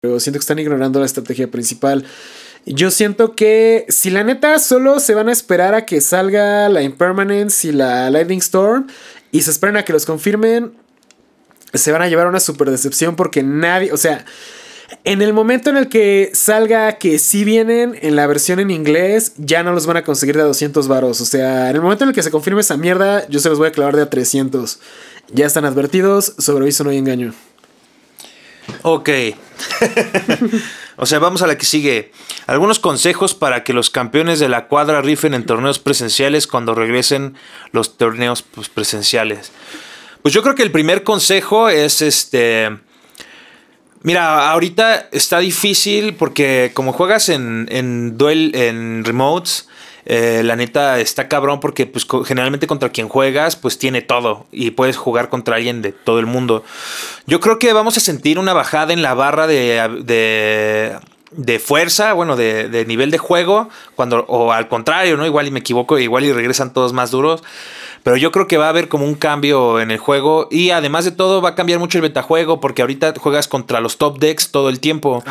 Pero siento que están ignorando la estrategia principal. Yo siento que si la neta solo se van a esperar a que salga la Impermanence y la Lightning Storm y se esperan a que los confirmen, se van a llevar una super decepción porque nadie, o sea, en el momento en el que salga que sí vienen en la versión en inglés, ya no los van a conseguir de a 200 varos. O sea, en el momento en el que se confirme esa mierda, yo se los voy a clavar de a 300. Ya están advertidos, sobre aviso no hay engaño. Ok. o sea, vamos a la que sigue. Algunos consejos para que los campeones de la cuadra rifen en torneos presenciales cuando regresen los torneos pues, presenciales. Pues yo creo que el primer consejo es este. Mira, ahorita está difícil porque como juegas en, en duel, en remotes, eh, la neta está cabrón porque pues generalmente contra quien juegas pues tiene todo y puedes jugar contra alguien de todo el mundo. Yo creo que vamos a sentir una bajada en la barra de, de, fuerza, bueno, de, de, nivel de juego, cuando, o al contrario, ¿no? Igual y me equivoco, igual y regresan todos más duros. Pero yo creo que va a haber como un cambio en el juego. Y además de todo, va a cambiar mucho el metajuego. Porque ahorita juegas contra los top decks todo el tiempo.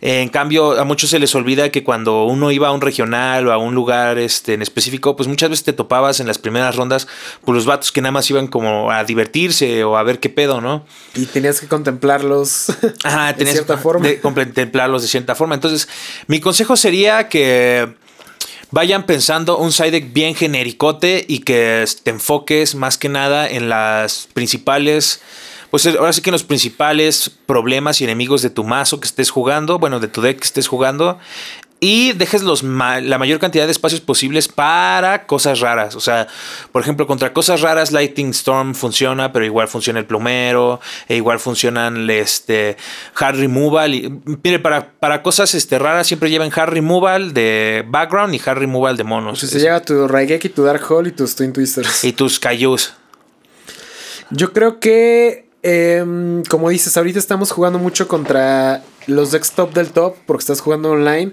En cambio, a muchos se les olvida que cuando uno iba a un regional o a un lugar este, en específico, pues muchas veces te topabas en las primeras rondas por los vatos que nada más iban como a divertirse o a ver qué pedo, ¿no? Y tenías que contemplarlos Ajá, tenías de cierta forma. De contemplarlos de cierta forma. Entonces, mi consejo sería que vayan pensando un side deck bien genericote y que te enfoques más que nada en las principales pues ahora sí que en los principales problemas y enemigos de tu mazo que estés jugando, bueno, de tu deck que estés jugando, y dejes los la mayor cantidad de espacios posibles para cosas raras. O sea, por ejemplo, contra cosas raras, Lightning Storm funciona, pero igual funciona el plomero, e igual funcionan este, hard removal. Y, mire, para, para cosas este, raras siempre lleven hard removal de background y hard removal de monos. O sea, se lleva tu Raigeki, tu Dark Hole y tus Twin Twisters. Y tus Kaijus. Yo creo que, em, como dices, ahorita estamos jugando mucho contra los decks top del top porque estás jugando online.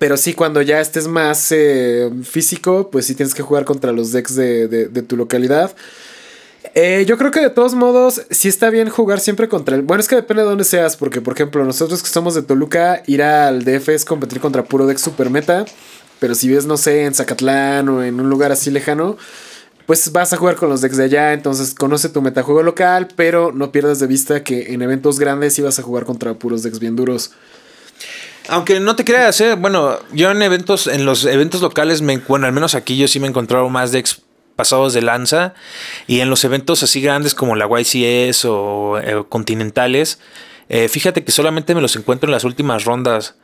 Pero sí, cuando ya estés más eh, físico, pues sí tienes que jugar contra los decks de, de- tu localidad. Eh, yo creo que de todos modos, sí está bien jugar siempre contra el. Bueno, es que depende de dónde seas, porque por ejemplo, nosotros que somos de Toluca, ir al DF es competir contra puro deck super meta. Pero si ves, no sé, en Zacatlán o en un lugar así lejano, pues vas a jugar con los decks de allá. Entonces conoce tu metajuego local, pero no pierdas de vista que en eventos grandes sí vas a jugar contra puros decks bien duros. Aunque no te creas, ¿eh? bueno, yo en eventos, en los eventos locales, me, bueno, al menos aquí yo sí me he encontrado más decks pasados de lanza. Y en los eventos así grandes como la YCS o eh, continentales, eh, fíjate que solamente me los encuentro en las últimas rondas.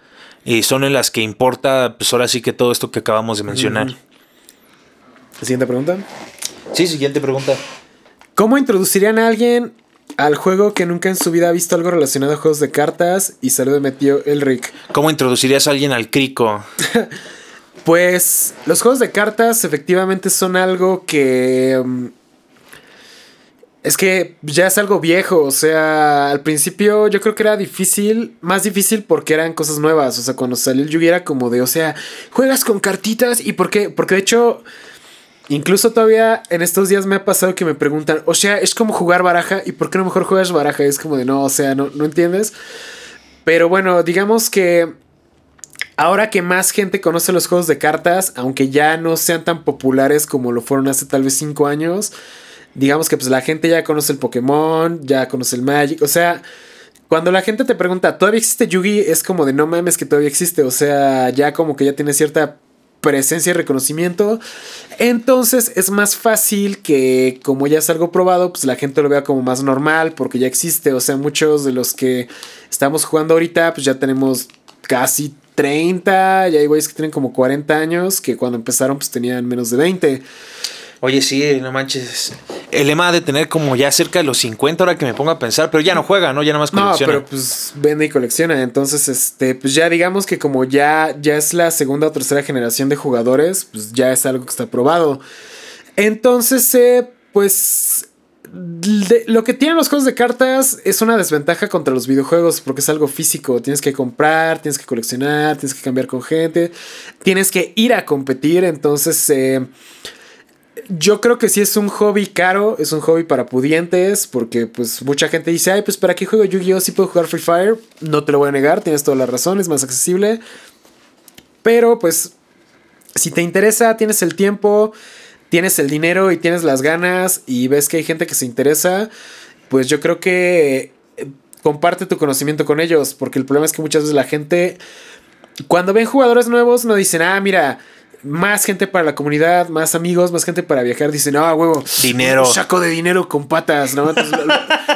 Y son en las que importa, pues ahora sí que todo esto que acabamos de mencionar. Siguiente pregunta. Sí, siguiente pregunta. ¿Cómo introducirían a alguien al juego que nunca en su vida ha visto algo relacionado a juegos de cartas y se lo metió el Rick? ¿Cómo introducirías a alguien al crico? Pues los juegos de cartas efectivamente son algo que... mm, Es que ya es algo viejo, o sea, al principio yo creo que era difícil, más difícil porque eran cosas nuevas, o sea, cuando salió el Yugi era como de, o sea, juegas con cartitas y por qué, porque de hecho, incluso todavía en estos días me ha pasado que me preguntan, o sea, es como jugar baraja y por qué no mejor juegas baraja, es como de, no, o sea, no, no entiendes. Pero bueno, digamos que ahora que más gente conoce los juegos de cartas, aunque ya no sean tan populares como lo fueron hace tal vez 5 años, digamos que pues la gente ya conoce el Pokémon, ya conoce el Magic, o sea, cuando la gente te pregunta, ¿todavía existe Yugi? Es como de no mames que todavía existe, o sea, ya como que ya tiene cierta presencia y reconocimiento. Entonces es más fácil que como ya es algo probado, pues la gente lo vea como más normal porque ya existe. O sea, muchos de los que estamos jugando ahorita, pues ya tenemos casi 30, ya hay güeyes que tienen como 40 años, que cuando empezaron pues tenían menos de 20. Oye, sí, no manches. El lema ha de tener como ya cerca de los 50 ahora que me pongo a pensar, pero ya no juega, ¿no? Ya nada más No, colecciona. pero pues vende y colecciona. Entonces, este, pues ya digamos que como ya, ya es la segunda o tercera generación de jugadores, pues ya es algo que está probado. Entonces, eh, pues de- lo que tienen los juegos de cartas es una desventaja contra los videojuegos porque es algo físico. Tienes que comprar, tienes que coleccionar, tienes que cambiar con gente, tienes que ir a competir. Entonces, eh, yo creo que sí es un hobby caro, es un hobby para pudientes, porque pues mucha gente dice, ay, pues ¿para qué juego Yu-Gi-Oh? Si puedo jugar Free Fire, no te lo voy a negar, tienes toda la razón, es más accesible. Pero pues, si te interesa, tienes el tiempo, tienes el dinero y tienes las ganas y ves que hay gente que se interesa, pues yo creo que eh, comparte tu conocimiento con ellos, porque el problema es que muchas veces la gente, cuando ven jugadores nuevos, no dicen, ah, mira, más gente para la comunidad, más amigos, más gente para viajar, dicen, ah, huevo, Dinero. un saco de dinero con patas, ¿no? Entonces,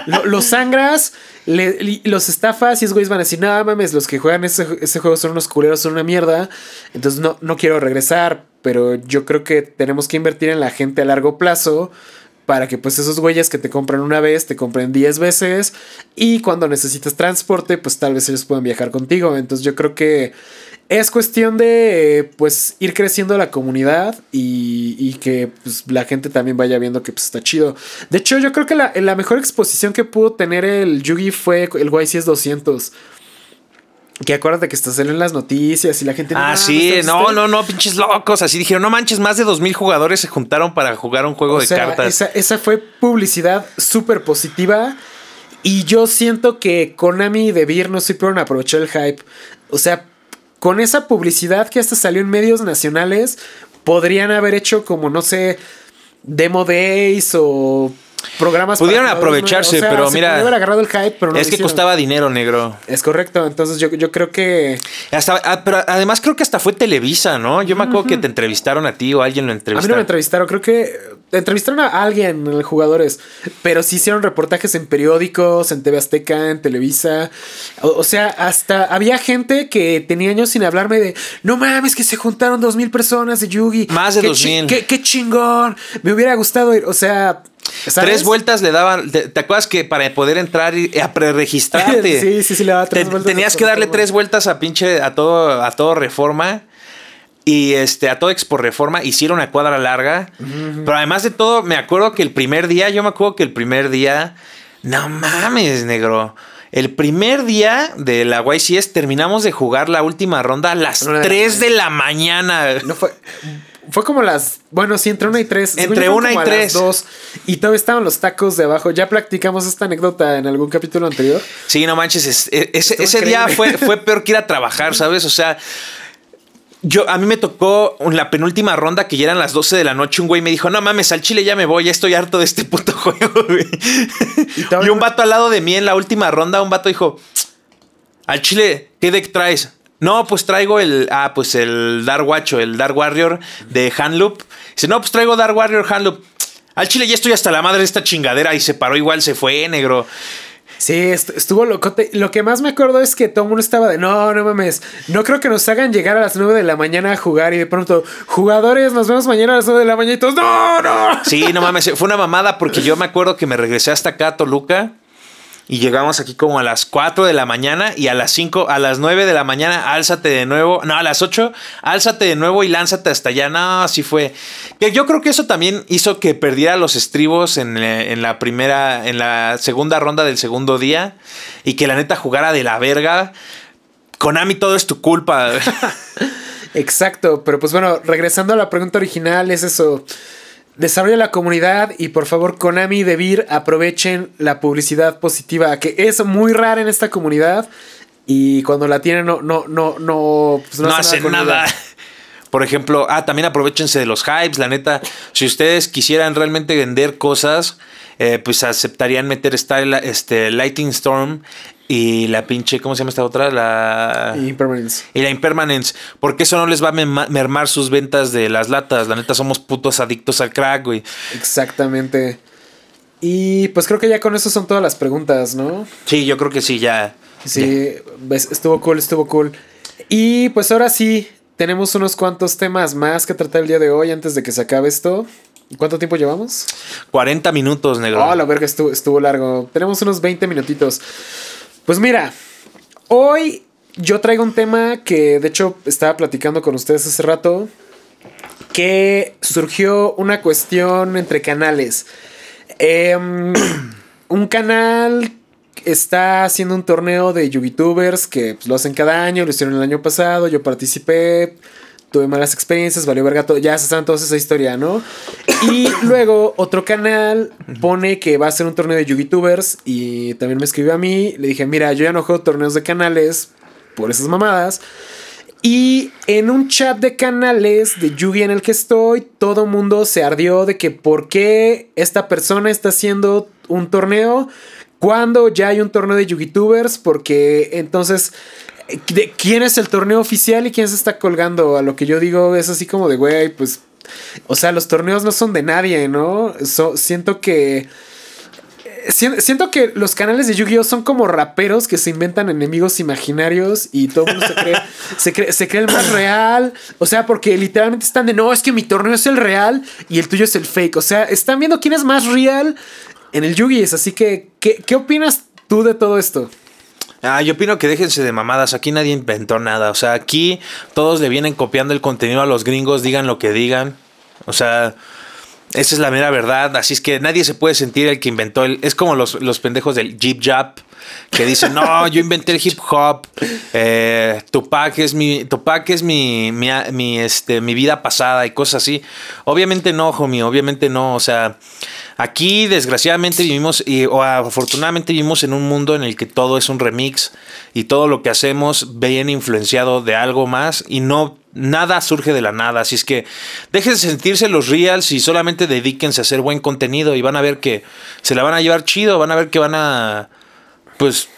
lo, lo- lo sangras, le- li- los estafas y esos güeyes van a decir, no mames, los que juegan ese, ese juego son unos culeros, son una mierda. Entonces no, no quiero regresar, pero yo creo que tenemos que invertir en la gente a largo plazo para que pues esos güeyes que te compran una vez te compren 10 veces y cuando necesitas transporte pues tal vez ellos puedan viajar contigo. Entonces yo creo que es cuestión de pues ir creciendo la comunidad y, y que pues, la gente también vaya viendo que pues, está chido. De hecho yo creo que la, la mejor exposición que pudo tener el Yugi fue el YCS 200. Que acuérdate que está saliendo en las noticias y la gente... Ah, mames, sí, ¿te no, viste?". no, no, pinches locos. Así dijeron, no manches, más de dos mil jugadores se juntaron para jugar un juego O de sea, cartas. Esa, esa fue publicidad súper positiva. Y yo siento que Konami y Debir no supieron aprovechar el hype. O sea, con esa publicidad que hasta salió en medios nacionales, podrían haber hecho como, no sé, Demo Days o programas. Pudieron aprovecharse. O sea, pero se mira, haber agarrado el hype, pero no es que hicieron. costaba dinero, negro. Es correcto. Entonces yo, yo creo que. Hasta, ah, pero además creo que hasta fue Televisa, ¿no? Yo me acuerdo que te entrevistaron a ti o alguien lo A mí entrevistó. no me entrevistaron, creo que entrevistaron a alguien, eh, jugadores, pero sí hicieron reportajes en periódicos, en TV Azteca, en Televisa. O, o sea, hasta había gente que tenía años sin hablarme de, no mames, que se juntaron dos mil personas de Yugi. Más de 2000. chi- Qué, qué chingón. Me hubiera gustado ir, o sea... ¿sabes? Tres vueltas le daban. ¿Te, te acuerdas que para poder entrar y a preregistrarte? Sí, sí, sí, le daba tres te- vueltas Tenías que darle tres vueltas a pinche a todo, a todo reforma. Y este, a todo Expo Reforma hicieron una cuadra larga. Pero además de todo, me acuerdo que el primer día, yo me acuerdo que el primer día, no mames, negro. El primer día de la YCS terminamos de jugar la última ronda a las no, 3 de la mañana. No fue. Fue como las. Bueno, sí, entre una y tres. Entre yo, una y tres. dos. Y todavía estaban los tacos de abajo. Ya practicamos esta anécdota en algún capítulo anterior. Sí, no manches, es- e- ese, día fue, peor que ir a trabajar, ¿sabes? O sea, yo a mí me tocó en la penúltima ronda que ya eran las 12 de la noche, un güey me dijo, no mames, al chile ya me voy, ya estoy harto de este puto juego, güey. Y, todavía un vato al lado de mí en la última ronda, un vato dijo, al chile, ¿qué deck traes? No, pues traigo el, ah, pues el Dark Watch el Dark Warrior de Handloop. Dice, no, pues traigo Dark Warrior Handloop. Al chile ya estoy hasta la madre de esta chingadera y se paró igual, se fue, negro. Sí, est- estuvo locote. Lo que más me acuerdo es que todo el mundo estaba de no, no mames. No creo que nos hagan llegar a las 9 de la mañana a jugar y de pronto, jugadores, nos vemos mañana a las 9 de la mañana y todos, no, no. Sí, no mames, fue una mamada porque yo me acuerdo que me regresé hasta acá a Toluca y llegamos aquí como a las 4 de la mañana y a las 5, a las 9 de la mañana, álzate de nuevo, no, a las 8, álzate de nuevo y lánzate hasta allá. No, así fue. Que yo creo que eso también hizo que perdiera los estribos en, eh, en la primera, en la segunda ronda del segundo día y que la neta jugara de la verga. Konami, todo es tu culpa. Exacto, pero pues bueno, regresando a la pregunta original, es eso. Desarrolla la comunidad y por favor Konami y Devir aprovechen la publicidad positiva que es muy rara en esta comunidad y cuando la tienen no no no no pues, no, hace hacen nada. Por ejemplo, ah, también aprovechense de los hypes, la neta. Si ustedes quisieran realmente vender cosas, eh, pues aceptarían meter este, Lighting Storm y la pinche, ¿cómo se llama esta otra? La... Impermanence. Y la Impermanence. Porque eso no les va a mermar sus ventas de las latas. La neta, somos putos adictos al crack, güey. Exactamente. Y pues creo que ya con eso son todas las preguntas, ¿no? Sí, yo creo que sí, ya. Sí, estuvo cool, estuvo cool. Y pues ahora sí, tenemos unos cuantos temas más que tratar el día de hoy antes de que se acabe esto. ¿Cuánto tiempo llevamos? 40 minutos, negro. Oh, la verga, estuvo, estuvo largo. Tenemos unos 20 minutitos. Pues mira, hoy yo traigo un tema que de hecho estaba platicando con ustedes hace rato. Que surgió una cuestión entre canales. Em, un canal está haciendo un torneo de YouTubers que pues, lo hacen cada año, lo hicieron el año pasado, yo participé, tuve malas experiencias, valió verga todo, ya se saben toda esa historia, ¿no? Y luego otro canal pone que va a hacer un torneo de YouTubers y también me escribió a mí, le dije, mira, yo ya no juego torneos de canales por esas mamadas. Y en un chat de canales de Yugi en el que estoy, todo mundo se ardió de que por qué esta persona está haciendo un torneo cuando ya hay un torneo de YouTubers, porque entonces, ¿de ¿quién es el torneo oficial y quién se está colgando? A lo que yo digo es así como de, güey, pues, o sea, los torneos no son de nadie, ¿no? Siento que... Sien- Siento que los canales de Yu-Gi-Oh son como raperos que se inventan enemigos imaginarios y todo el mundo se cree, se cree, el más real. O sea, porque literalmente están de no, es que mi torneo es el real y el tuyo es el fake. O sea, están viendo quién es más real en el Yu-Gi. Así que, ¿qué, qué opinas tú de todo esto? Ah, yo opino que déjense de mamadas. Aquí nadie inventó nada. O sea, aquí todos le vienen copiando el contenido a los gringos, digan lo que digan. O sea, esa es la mera verdad. Así es que nadie se puede sentir el que inventó el. Es como los, los pendejos del Jeep Jab. Que dicen, no, yo inventé el hip hop. Eh, Tupac es mi. Tupac es mi, mi, este, mi vida pasada y cosas así. Obviamente no, homie. Obviamente no. O sea. Aquí, desgraciadamente, vivimos, y, o afortunadamente, vivimos en un mundo en el que todo es un remix y todo lo que hacemos viene influenciado de algo más y no nada surge de la nada. Así es que dejen de sentirse los reals y solamente dedíquense a hacer buen contenido y van a ver que se la van a llevar chido, van a ver que van a, pues,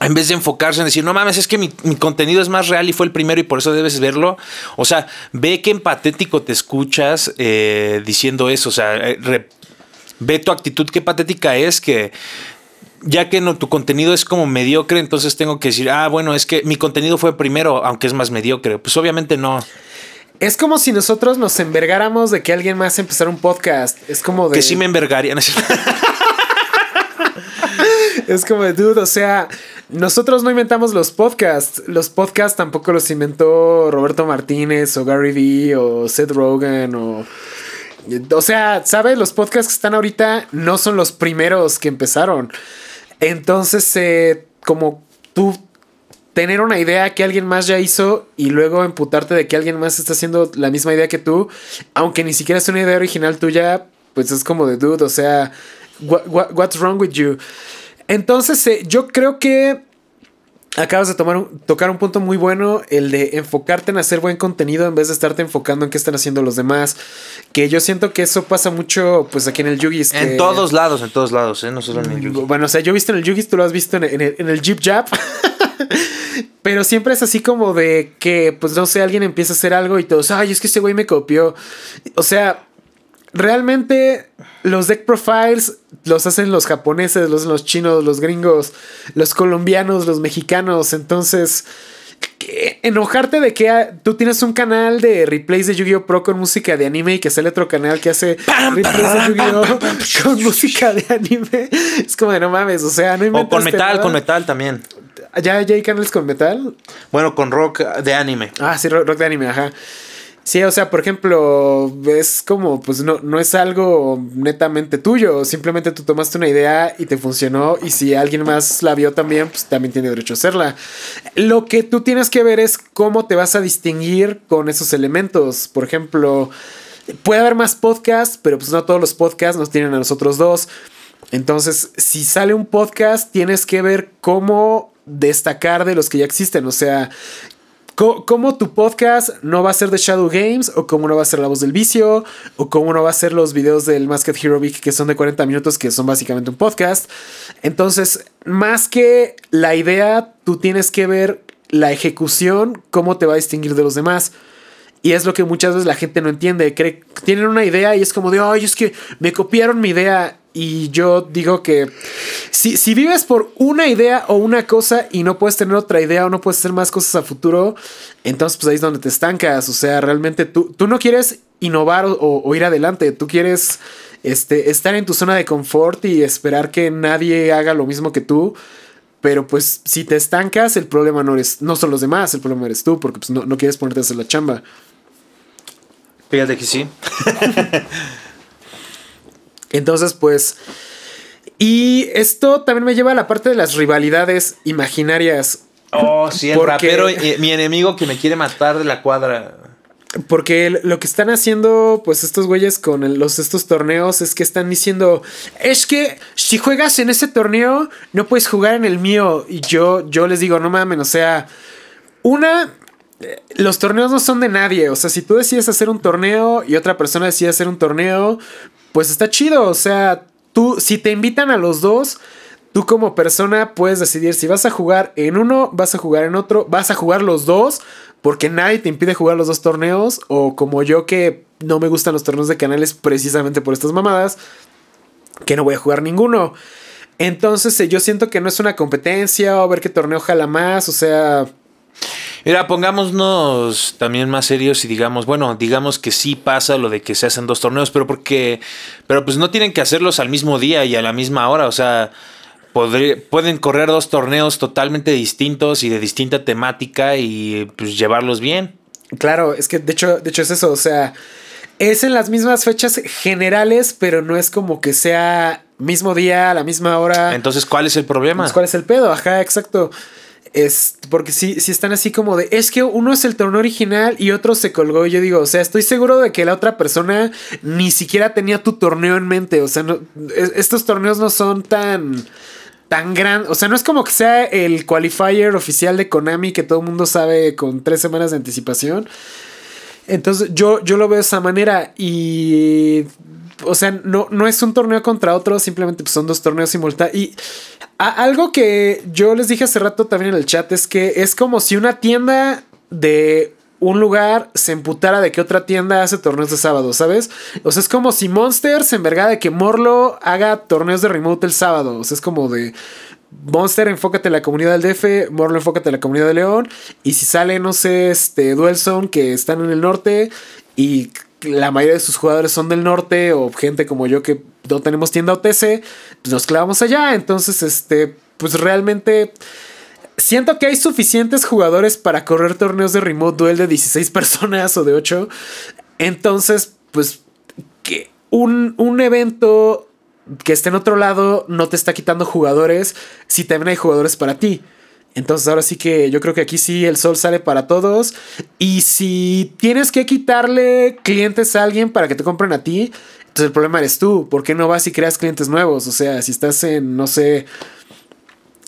en vez de enfocarse en decir, no mames, es que mi, mi contenido es más real y fue el primero y por eso debes verlo. O sea, ve en patético te escuchas eh, diciendo eso. O sea, eh, re- ve tu actitud, qué patética es que ya que no, tu contenido es como mediocre, entonces tengo que decir, ah, bueno, es que mi contenido fue primero, aunque es más mediocre. Pues obviamente no. Es como si nosotros nos envergáramos de que alguien más empezara un podcast. Es como de. Que sí me envergarían. Es como, dude, o sea, nosotros no inventamos los podcasts. Los podcasts tampoco los inventó Roberto Martínez o Gary Vee o Seth Rogen o... O sea, ¿sabes? Los podcasts que están ahorita no son los primeros que empezaron. Entonces, eh, como tú tener una idea que alguien más ya hizo y luego emputarte de que alguien más está haciendo la misma idea que tú, aunque ni siquiera es una idea original tuya, pues es como de dude, o sea, what's wrong with you? Entonces, eh, yo creo que acabas de tomar tocar un punto muy bueno, el de enfocarte en hacer buen contenido en vez de estarte enfocando en qué están haciendo los demás. Que yo siento que eso pasa mucho, pues aquí en el Yugis. En todos lados, en todos lados, ¿eh? no solo en el Yugis. Bueno, o sea, yo he visto en el Yugis, tú lo has visto en el, en el Jeep Jab. Pero siempre es así como de que, pues no sé, alguien empieza a hacer algo y todos, ay, es que ese güey me copió. O sea, realmente los deck profiles los hacen los japoneses, los, los chinos, los gringos, los colombianos, los mexicanos. Entonces, enojarte de que tú tienes un canal de replays de Yu-Gi-Oh! Pro con música de anime y que sale otro canal que hace replays de Yu-Gi-Oh! con música de anime. Es como de no mames, o sea, no O con metal, con metal también. ¿Ya, ¿Ya hay canales con metal? Bueno, con rock de anime. Ah, sí, rock de anime, ajá. Sí, o sea, por ejemplo, es como, pues no, no es algo netamente tuyo, simplemente tú tomaste una idea y te funcionó y si alguien más la vio también, pues también tiene derecho a hacerla. Lo que tú tienes que ver es cómo te vas a distinguir con esos elementos. Por ejemplo, puede haber más podcasts, pero pues no todos los podcasts nos tienen a nosotros dos. Entonces, si sale un podcast, tienes que ver cómo destacar de los que ya existen. O sea, ¿Cómo tu podcast no va a ser de Shadow Games? ¿O cómo no va a ser La Voz del Vicio? ¿O cómo no va a ser los videos del Masked Hero Week que son de 40 minutos, que son básicamente un podcast? Entonces, más que la idea, tú tienes que ver la ejecución, cómo te va a distinguir de los demás. Y es lo que muchas veces la gente no entiende. Cree, tienen una idea y es como de, ay, es que me copiaron mi idea. Y yo digo que si, si, vives por una idea o una cosa y no puedes tener otra idea o no puedes hacer más cosas a futuro, entonces pues ahí es donde te estancas. O sea, realmente tú, tú no quieres innovar o, ir adelante, tú quieres este, estar en tu zona de confort y esperar que nadie haga lo mismo que tú. Pero pues si te estancas, el problema no, eres, no son los demás, el problema eres tú, porque pues, no, no quieres ponerte a hacer la chamba. Fíjate que sí. Entonces, pues. Y esto también me lleva a la parte de las rivalidades imaginarias. Oh, sí, el rapero, mi enemigo que me quiere matar de la cuadra. Porque lo que están haciendo, pues, estos güeyes con los, estos torneos es que están diciendo: Es que si juegas en ese torneo, no puedes jugar en el mío. Y yo, yo les digo: No mames, o sea, una, los torneos no son de nadie. O sea, si tú decides hacer un torneo y otra persona decide hacer un torneo, pues está chido. O sea, tú, si te invitan a los dos, tú como persona puedes decidir si vas a jugar en uno, vas a jugar en otro, vas a jugar los dos, porque nadie te impide jugar los dos torneos, o como yo que no me gustan los torneos de canales precisamente por estas mamadas, que no voy a jugar ninguno. Entonces eh, yo siento que no es una competencia o ver qué torneo jala más, o sea... Mira, pongámonos también más serios y digamos, bueno, digamos que sí pasa lo de que se hacen dos torneos, pero porque, pero pues no tienen que hacerlos al mismo día y a la misma hora, o sea, pueden correr dos torneos totalmente distintos y de distinta temática y pues llevarlos bien. Claro, es que de hecho, de hecho es eso, o sea, es en las mismas fechas generales, pero no es como que sea mismo día, a la misma hora. Entonces, ¿cuál es el problema? Pues, ¿Cuál es el pedo? Ajá, exacto. Es porque si, si están así como de, es que uno es el torneo original y otro se colgó. Yo digo, o sea, estoy seguro de que la otra persona ni siquiera tenía tu torneo en mente. O sea, no, estos torneos no son tan tan gran, o sea, no es como que sea el qualifier oficial de Konami que todo el mundo sabe con tres semanas de anticipación. Entonces yo, yo lo veo de esa manera y o sea, no, no es un torneo contra otro, simplemente pues, son dos torneos simultáneos. Y algo que yo les dije hace rato también en el chat es que es como si una tienda de un lugar se emputara de que otra tienda hace torneos de sábado, ¿sabes? O sea, es como si Monster se enverga de que Morlo haga torneos de remote el sábado. O sea, es como de Monster, enfócate en la comunidad del DF, Morlo, enfócate en la comunidad de León. Y si sale, no sé, este Duel Zone que están en el norte y la mayoría de sus jugadores son del norte o gente como yo que no tenemos tienda OTC, pues nos clavamos allá. Entonces, este, pues realmente siento que hay suficientes jugadores para correr torneos de remote duel de 16 personas o de 8. Entonces, pues que un, un evento que esté en otro lado no te está quitando jugadores si también hay jugadores para ti. Entonces ahora sí que yo creo que aquí sí el sol sale para todos. Y si tienes que quitarle clientes a alguien para que te compren a ti, entonces el problema eres tú. ¿Por qué no vas y creas clientes nuevos? O sea, si estás en, no sé,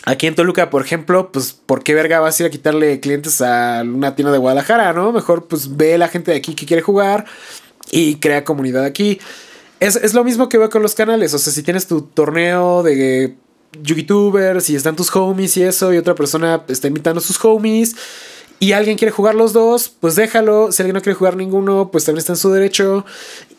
aquí en Toluca, por ejemplo, pues ¿por qué verga vas a ir a quitarle clientes a una tienda de Guadalajara, no? Mejor pues ve la gente de aquí que quiere jugar y crea comunidad aquí. Es, es lo mismo que veo con los canales. O sea, si tienes tu torneo de youtubers y están tus homies y eso, y otra persona está invitando a sus homies, y alguien quiere jugar los dos, pues déjalo. Si alguien no quiere jugar ninguno, pues también está en su derecho.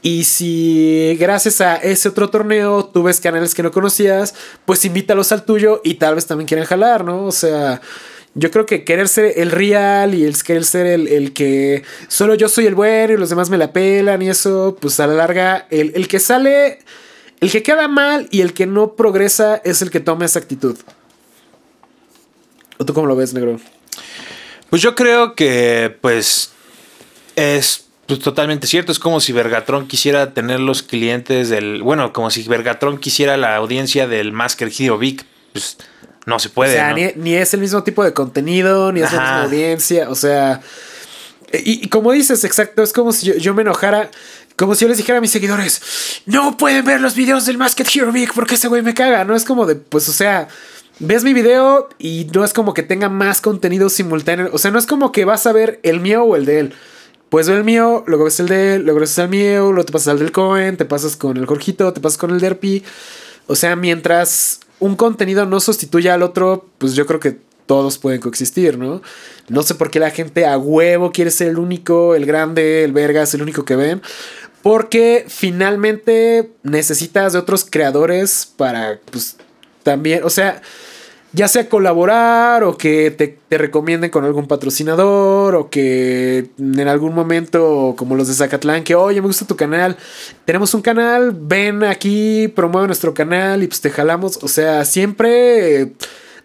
Y si gracias a ese otro torneo tú ves canales que no conocías, pues invítalos al tuyo y tal vez también quieren jalar, ¿no? O sea, yo creo que querer ser el real y el querer ser el, el, que solo yo soy el bueno y los demás me la pelan y eso, pues a la larga, el, el que sale el que queda mal y el que no progresa es el que toma esa actitud. ¿O tú cómo lo ves, negro? Pues yo creo que, pues, es pues, totalmente cierto. Es como si Vergatron quisiera tener los clientes del. Bueno, como si Vergatron quisiera la audiencia del Masker Hero Vic. Pues no se puede. O sea, ni, es el mismo tipo de contenido, ni es la misma audiencia. O sea. Y, como dices, exacto, es como si yo me enojara. Como si yo les dijera a mis seguidores, no pueden ver los videos del Masked Hero Vic porque ese güey me caga. No es como de, pues, o sea, ves mi video y no es como que tenga más contenido simultáneo. O sea, no es como que vas a ver el mío o el de él. Pues ver el mío, luego ves el de él, luego ves el mío, luego te pasas al del Cohen, te pasas con el Jorgito, te pasas con el Derpy. O sea, mientras un contenido no sustituya al otro, pues yo creo que todos pueden coexistir, ¿no? No sé por qué la gente a huevo quiere ser el único, el grande, el vergas, el único que ven. Porque finalmente necesitas de otros creadores para, pues, también, o sea, ya sea colaborar o que te, te, recomienden con algún patrocinador o que en algún momento, como los de Zacatlán, que oye, me gusta tu canal, tenemos un canal, ven aquí, promueve nuestro canal y pues te jalamos. O sea, siempre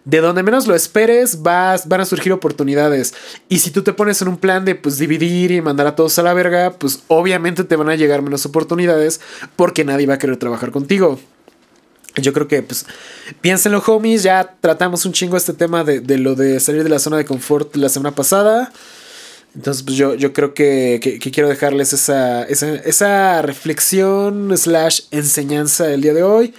de donde menos lo esperes, vas, van a surgir oportunidades. Y si tú te pones en un plan de pues dividir y mandar a todos a la verga, pues obviamente te van a llegar menos oportunidades porque nadie va a querer trabajar contigo. Yo creo que, pues, piénsenlo, homies. Ya tratamos un chingo este tema de, lo de salir de la zona de confort la semana pasada. Entonces, pues yo, yo creo que, que, quiero dejarles esa, esa, esa reflexión slash enseñanza del día de hoy.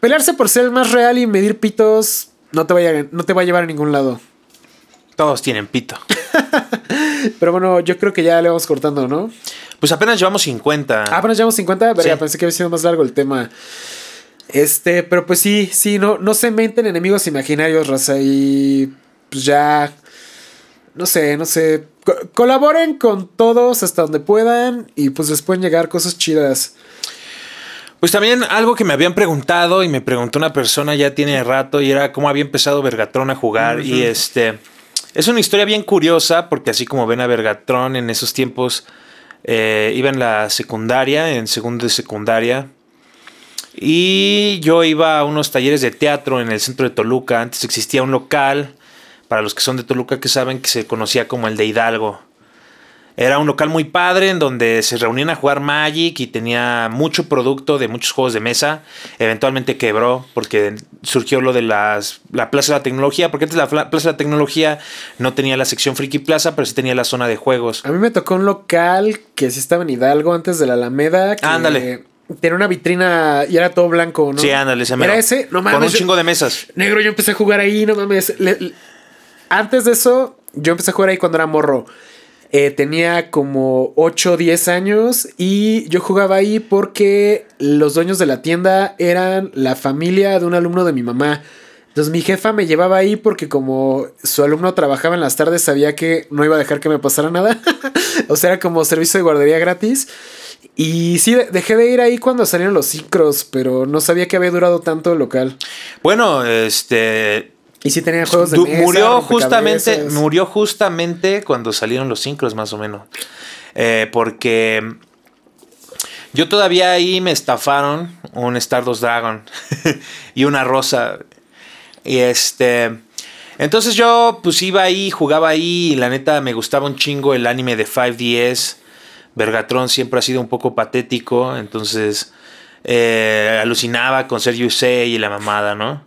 Pelearse por ser el más real y medir pitos no te, vaya, no te va a llevar a ningún lado. Todos tienen pito. Pero bueno, yo creo que ya le vamos cortando, ¿no? Pues apenas llevamos 50. Ah, apenas llevamos 50. Verga, pensé que había sido más largo el tema. Este, pero pues sí, sí, no, no se meten enemigos imaginarios, raza. Y pues ya. No sé, no sé. colaboren con todos hasta donde puedan. Y pues les pueden llegar cosas chidas. Pues también algo que me habían preguntado y me preguntó una persona ya tiene rato y era cómo había empezado Vergatron a jugar y este es una historia bien curiosa porque así como ven a Vergatron en esos tiempos eh, iba en la secundaria, en segundo de secundaria y yo iba a unos talleres de teatro en el centro de Toluca. Antes existía un local, para los que son de Toluca que saben que se conocía como el de Hidalgo. Era un local muy padre en donde se reunían a jugar Magic y tenía mucho producto de muchos juegos de mesa. Eventualmente quebró porque surgió lo de las, la Plaza de la Tecnología, porque antes la Plaza de la Tecnología no tenía la sección Friki Plaza, pero sí tenía la zona de juegos. A mí me tocó un local que sí estaba en Hidalgo antes de la Alameda. ándale. Tenía una vitrina y era todo blanco, ¿no? Sí, ándale, se Era ese, no mames. Con un chingo de mesas. Negro, yo empecé a jugar ahí, no mames. antes de eso, yo empecé a jugar ahí cuando era morro. Eh, tenía como 8 o 10 años y yo jugaba ahí porque los dueños de la tienda eran la familia de un alumno de mi mamá. Entonces mi jefa me llevaba ahí porque como su alumno trabajaba en las tardes sabía que no iba a dejar que me pasara nada. o sea, era como servicio de guardería gratis. Y sí, dejé de ir ahí cuando salieron los cicros, pero no sabía que había durado tanto el local. Bueno, este y si tenía juegos de mesa, Murió justamente, murió justamente cuando salieron los sincros, más o menos. Eh, porque Yo todavía ahí me estafaron un Stardust Dragon y una rosa. Y este. Entonces yo pues iba ahí, jugaba ahí y la neta me gustaba un chingo el anime de 5DS. Vergatron siempre ha sido un poco patético, entonces eh, alucinaba con ser Yusei y la mamada, ¿no?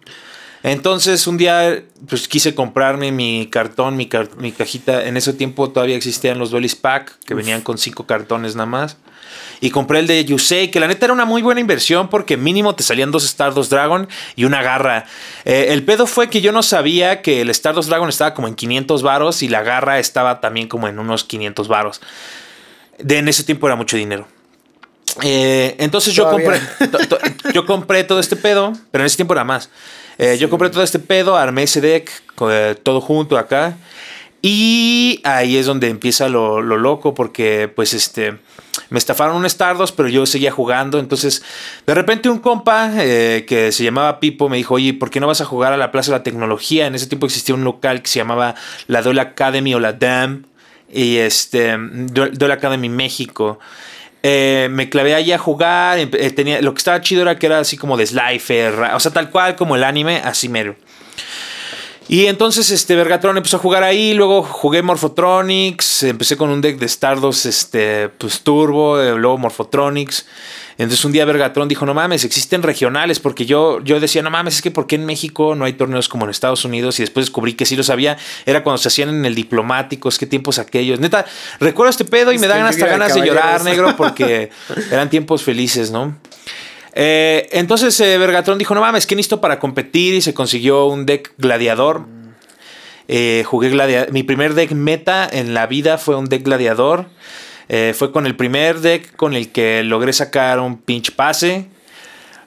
Entonces un día pues quise comprarme mi cartón, mi, mi cajita. En ese tiempo todavía existían los Dolly's Pack, que venían con cinco cartones nada más. Y compré el de Yusei, que la neta era una muy buena inversión porque mínimo te salían dos Stardust Dragon y una garra. Eh, el pedo fue que yo no sabía que el Stardust Dragon estaba como en 500 varos y la garra estaba también como en unos 500 varos. De, en ese tiempo era mucho dinero. Eh, entonces yo compré, yo compré todo este pedo, pero en ese tiempo era más. Eh, yo compré todo este pedo, armé ese deck, eh, todo junto acá. Y ahí es donde empieza lo, loco, porque pues este me estafaron un Stardust, pero yo seguía jugando. Entonces, de repente un compa eh, que se llamaba Pipo me dijo, oye, ¿por qué no vas a jugar a la Plaza de la Tecnología? En ese tiempo existía un local que se llamaba la Dole Academy o la DAM. Y este, Dole Academy México. Eh, me clavé ahí a jugar. Eh, tenía, lo que estaba chido era que era así como de Slifer. O sea, tal cual como el anime, así mero. Y entonces este Vergatron empezó a jugar ahí, luego jugué Morphotronics, empecé con un deck de Stardust este pues Turbo, eh, luego Morphotronics. Entonces un día Vergatron dijo, no mames, existen regionales, porque yo, yo decía, no mames, es que ¿por qué en México no hay torneos como en Estados Unidos? Y después descubrí que sí lo sabía, era cuando se hacían en el diplomático, es que tiempos aquellos. Neta, recuerdo este pedo y me dan hasta ganas de llorar, negro, porque eran tiempos felices, ¿no? Eh, entonces eh, Vergatron dijo, no mames, ¿qué necesito para competir? Y se consiguió un deck gladiador. Eh, jugué gladiador. Mi primer deck meta en la vida fue un deck gladiador. Eh, fue con el primer deck con el que logré sacar un pinch pase.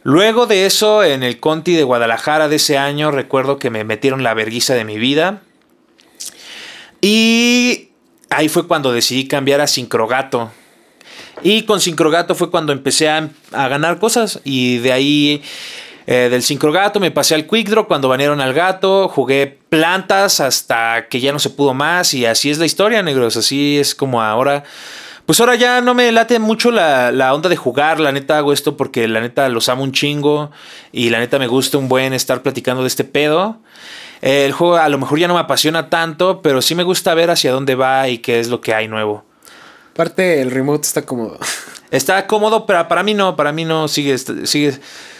Luego de eso, en el Conti de Guadalajara de ese año, recuerdo que me metieron la verguiza de mi vida. Y ahí fue cuando decidí cambiar a Sincrogato. Y con Sincrogato fue cuando empecé a, ganar cosas. Y de ahí, eh, del Sincrogato, me pasé al Quick Draw cuando banearon al gato. Jugué plantas hasta que ya no se pudo más. Y así es la historia, negros. Así es como ahora pues ahora ya no me late mucho la, onda de jugar, la neta hago esto porque la neta los amo un chingo y la neta me gusta un buen estar platicando de este pedo. El juego a lo mejor ya no me apasiona tanto, pero sí me gusta ver hacia dónde va y qué es lo que hay nuevo. Aparte, el remote está cómodo. Está cómodo, pero para mí no, para mí no, sigue, sigue,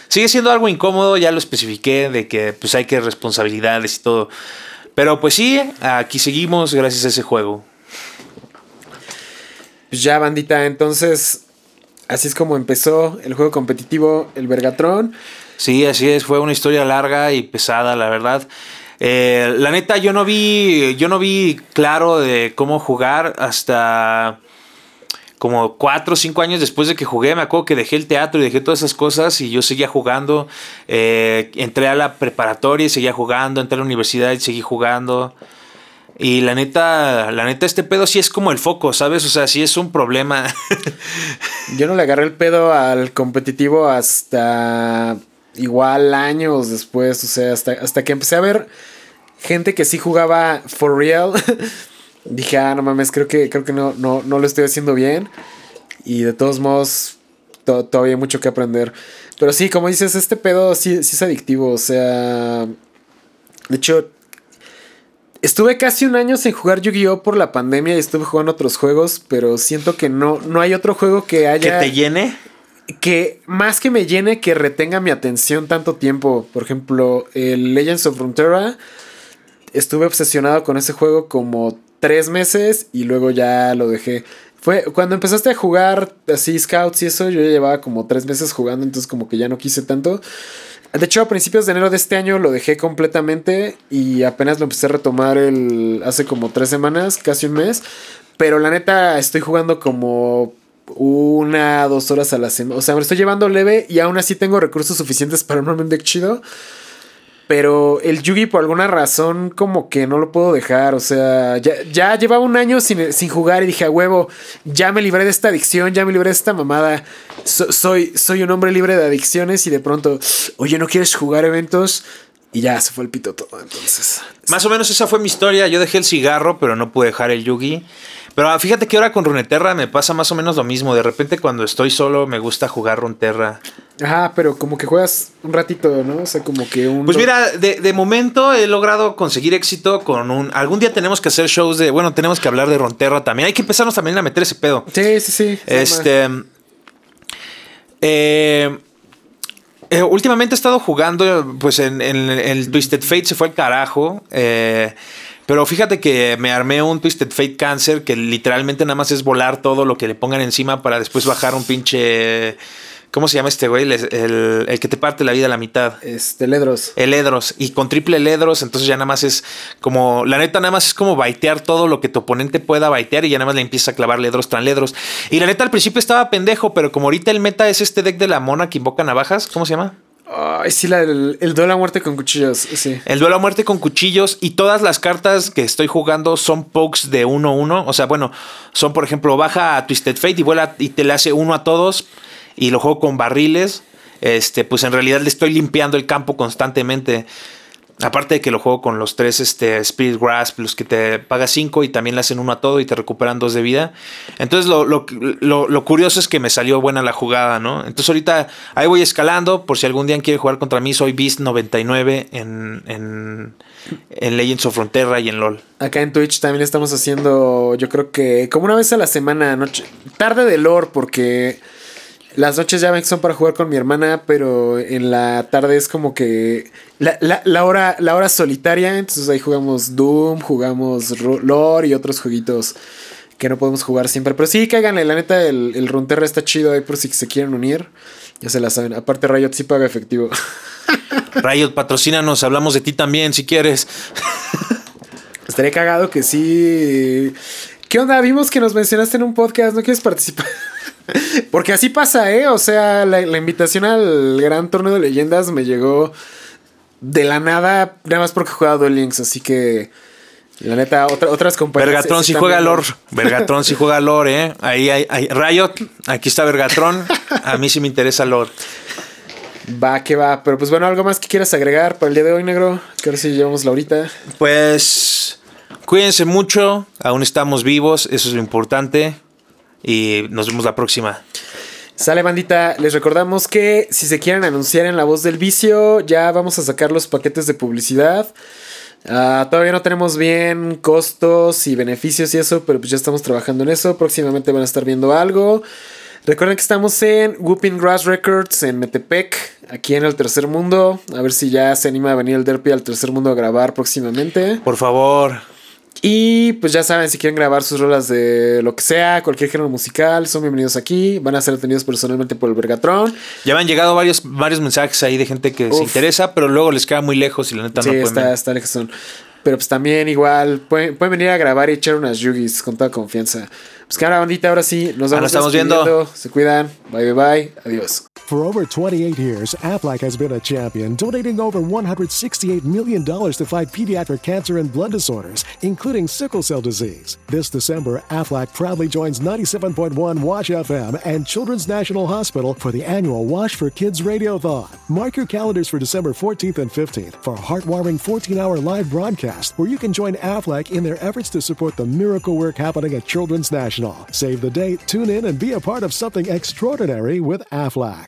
sigue siendo algo incómodo, ya lo especifiqué, de que pues hay que responsabilidades y todo. Pero pues sí, aquí seguimos gracias a ese juego. Pues ya, bandita, entonces así es como empezó el juego competitivo, el Vergatron. Sí, así es, fue una historia larga y pesada, la verdad. Eh, la neta, yo no vi, yo no vi claro de cómo jugar hasta como cuatro o cinco años después de que jugué. Me acuerdo que dejé el teatro y dejé todas esas cosas y yo seguía jugando. Eh, entré a la preparatoria y seguía jugando. Entré a la universidad y seguí jugando. Y la neta, la neta, este pedo sí es como el foco, ¿sabes? O sea, sí es un problema. Yo no le agarré el pedo al competitivo hasta igual años después. O sea, hasta, hasta que empecé a ver gente que sí jugaba for real. Dije, ah, no mames, creo que, creo que no, no, no lo estoy haciendo bien. Y de todos modos, todavía hay mucho que aprender. Pero sí, como dices, este pedo sí, sí es adictivo. O sea. De hecho, Estuve casi un año sin jugar Yu-Gi-Oh por la pandemia y estuve jugando otros juegos, pero siento que no, no hay otro juego que haya. ¿Que te llene? Que más que me llene, que retenga mi atención tanto tiempo. Por ejemplo, el Legends of Frontera. Estuve obsesionado con ese juego como tres meses y luego ya lo dejé. Fue cuando empezaste a jugar así Scouts y eso, yo ya llevaba como tres meses jugando, entonces como que ya no quise tanto. De hecho, a principios de enero de este año lo dejé completamente y apenas lo empecé a retomar el, hace como tres semanas, casi un mes. Pero la neta, estoy jugando como una, dos horas a la semana. O sea, me estoy llevando leve y aún así tengo recursos suficientes para un deck chido. Pero el Yugi por alguna razón como que no lo puedo dejar. O sea, ya, llevaba un año sin, jugar y dije, a huevo, ya me libré de esta adicción, ya me libré de esta mamada. soy, soy un hombre libre de adicciones y de pronto, oye, ¿no quieres jugar eventos? Y ya se fue el pito todo, entonces. Más o menos esa fue mi historia. Yo dejé el cigarro, pero no pude dejar el Yugi. Pero fíjate que ahora con Runeterra me pasa más o menos lo mismo. De repente cuando estoy solo me gusta jugar Runeterra. Ajá, pero como que juegas un ratito, ¿no? O sea, como que un... Pues mira, de, de momento he logrado conseguir éxito con un... Algún día tenemos que hacer shows de... Bueno, tenemos que hablar de Runeterra también. Hay que empezarnos también a meter ese pedo. Sí, sí, sí. Este... Eh, eh, últimamente he estado jugando, pues en, en, el Twisted Fate se fue al carajo. Eh, pero fíjate que me armé un Twisted Fate Cancer que literalmente nada más es volar todo lo que le pongan encima para después bajar un pinche. ¿Cómo se llama este güey? El, el, que te parte la vida a la mitad. Este, el Edros. El Edros. Y con triple Edros, entonces ya nada más es como. La neta, nada más es como baitear todo lo que tu oponente pueda baitear y ya nada más le empieza a clavar Ledros tras Ledros. Y la neta, al principio estaba pendejo, pero como ahorita el meta es este deck de la mona que invoca navajas, ¿cómo se llama? Ay, sí, la, el, el, duelo a muerte con cuchillos, sí. El duelo a muerte con cuchillos y todas las cartas que estoy jugando son pokes de 1-1. O sea, bueno, son por ejemplo, baja a Twisted Fate y vuela y te le hace uno a todos y lo juego con barriles. Este, pues en realidad le estoy limpiando el campo constantemente. Aparte de que lo juego con los tres este, Spirit Grasp, los que te pagas 5 y también le hacen uno a todo y te recuperan dos de vida. Entonces lo, lo, lo, lo, curioso es que me salió buena la jugada, ¿no? Entonces ahorita ahí voy escalando. Por si algún día quiere jugar contra mí, soy Beast 99 en, en, en Legends of Frontera y en LOL. Acá en Twitch también estamos haciendo, yo creo que como una vez a la semana, noche, tarde de lore, porque... Las noches ya ven que son para jugar con mi hermana, pero en la tarde es como que la, la, la, hora, la hora solitaria. Entonces ahí jugamos Doom, jugamos Lore y otros jueguitos que no podemos jugar siempre. Pero sí, cáiganle, la neta, el, el Runterra está chido ahí por si se quieren unir. Ya se la saben. Aparte, Riot sí paga efectivo. Riot, patrocínanos, hablamos de ti también si quieres. Estaría cagado que sí. ¿Qué onda? Vimos que nos mencionaste en un podcast, ¿no quieres participar? Porque así pasa, ¿eh? O sea, la, la, invitación al gran torneo de leyendas me llegó de la nada, nada más porque he jugado Duel Links, así que. La neta, otra, otras compañías. Vergatron sí juega lore. Vergatron sí juega lore, ¿eh? Ahí hay, hay, Riot, aquí está Vergatron. A mí sí me interesa lore. Va, que va. Pero pues bueno, algo más que quieras agregar para el día de hoy, negro. Que ahora sí llevamos la horita. Pues. Cuídense mucho. Aún estamos vivos. Eso es lo importante. Y nos vemos la próxima. Sale bandita, les recordamos que si se quieren anunciar en La Voz del Vicio, ya vamos a sacar los paquetes de publicidad. Uh, todavía no tenemos bien costos y beneficios y eso, pero pues ya estamos trabajando en eso. Próximamente van a estar viendo algo. Recuerden que estamos en Whooping Grass Records en Metepec, aquí en el tercer mundo. A ver si ya se anima a venir el Derpy al tercer mundo a grabar próximamente. Por favor. Y pues ya saben, si quieren grabar sus rolas de lo que sea, cualquier género musical, son bienvenidos aquí. Van a ser atendidos personalmente por el Vergatron. Ya me han llegado varios, varios mensajes ahí de gente que Uf. se interesa, pero luego les queda muy lejos y la neta sí, no pueden. Está, está lejos. Pero pues también igual pueden, pueden, venir a grabar y echar unas yugis con toda confianza. Pues que bandita, ahora sí, nos vemos. estamos viendo. Se cuidan. Bye bye bye. Adiós. For over 28 years, Aflac has been a champion, donating over $168 million to fight pediatric cancer and blood disorders, including sickle cell disease. This December, Aflac proudly joins 97.1 Wash FM and Children's National Hospital for the annual Wash for Kids Radiothon. Mark your calendars for December 14th and 15th for a heartwarming 14 hour live broadcast where you can join Aflac in their efforts to support the miracle work happening at Children's National. Save the date, tune in, and be a part of something extraordinary with Aflac.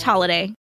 slash holiday.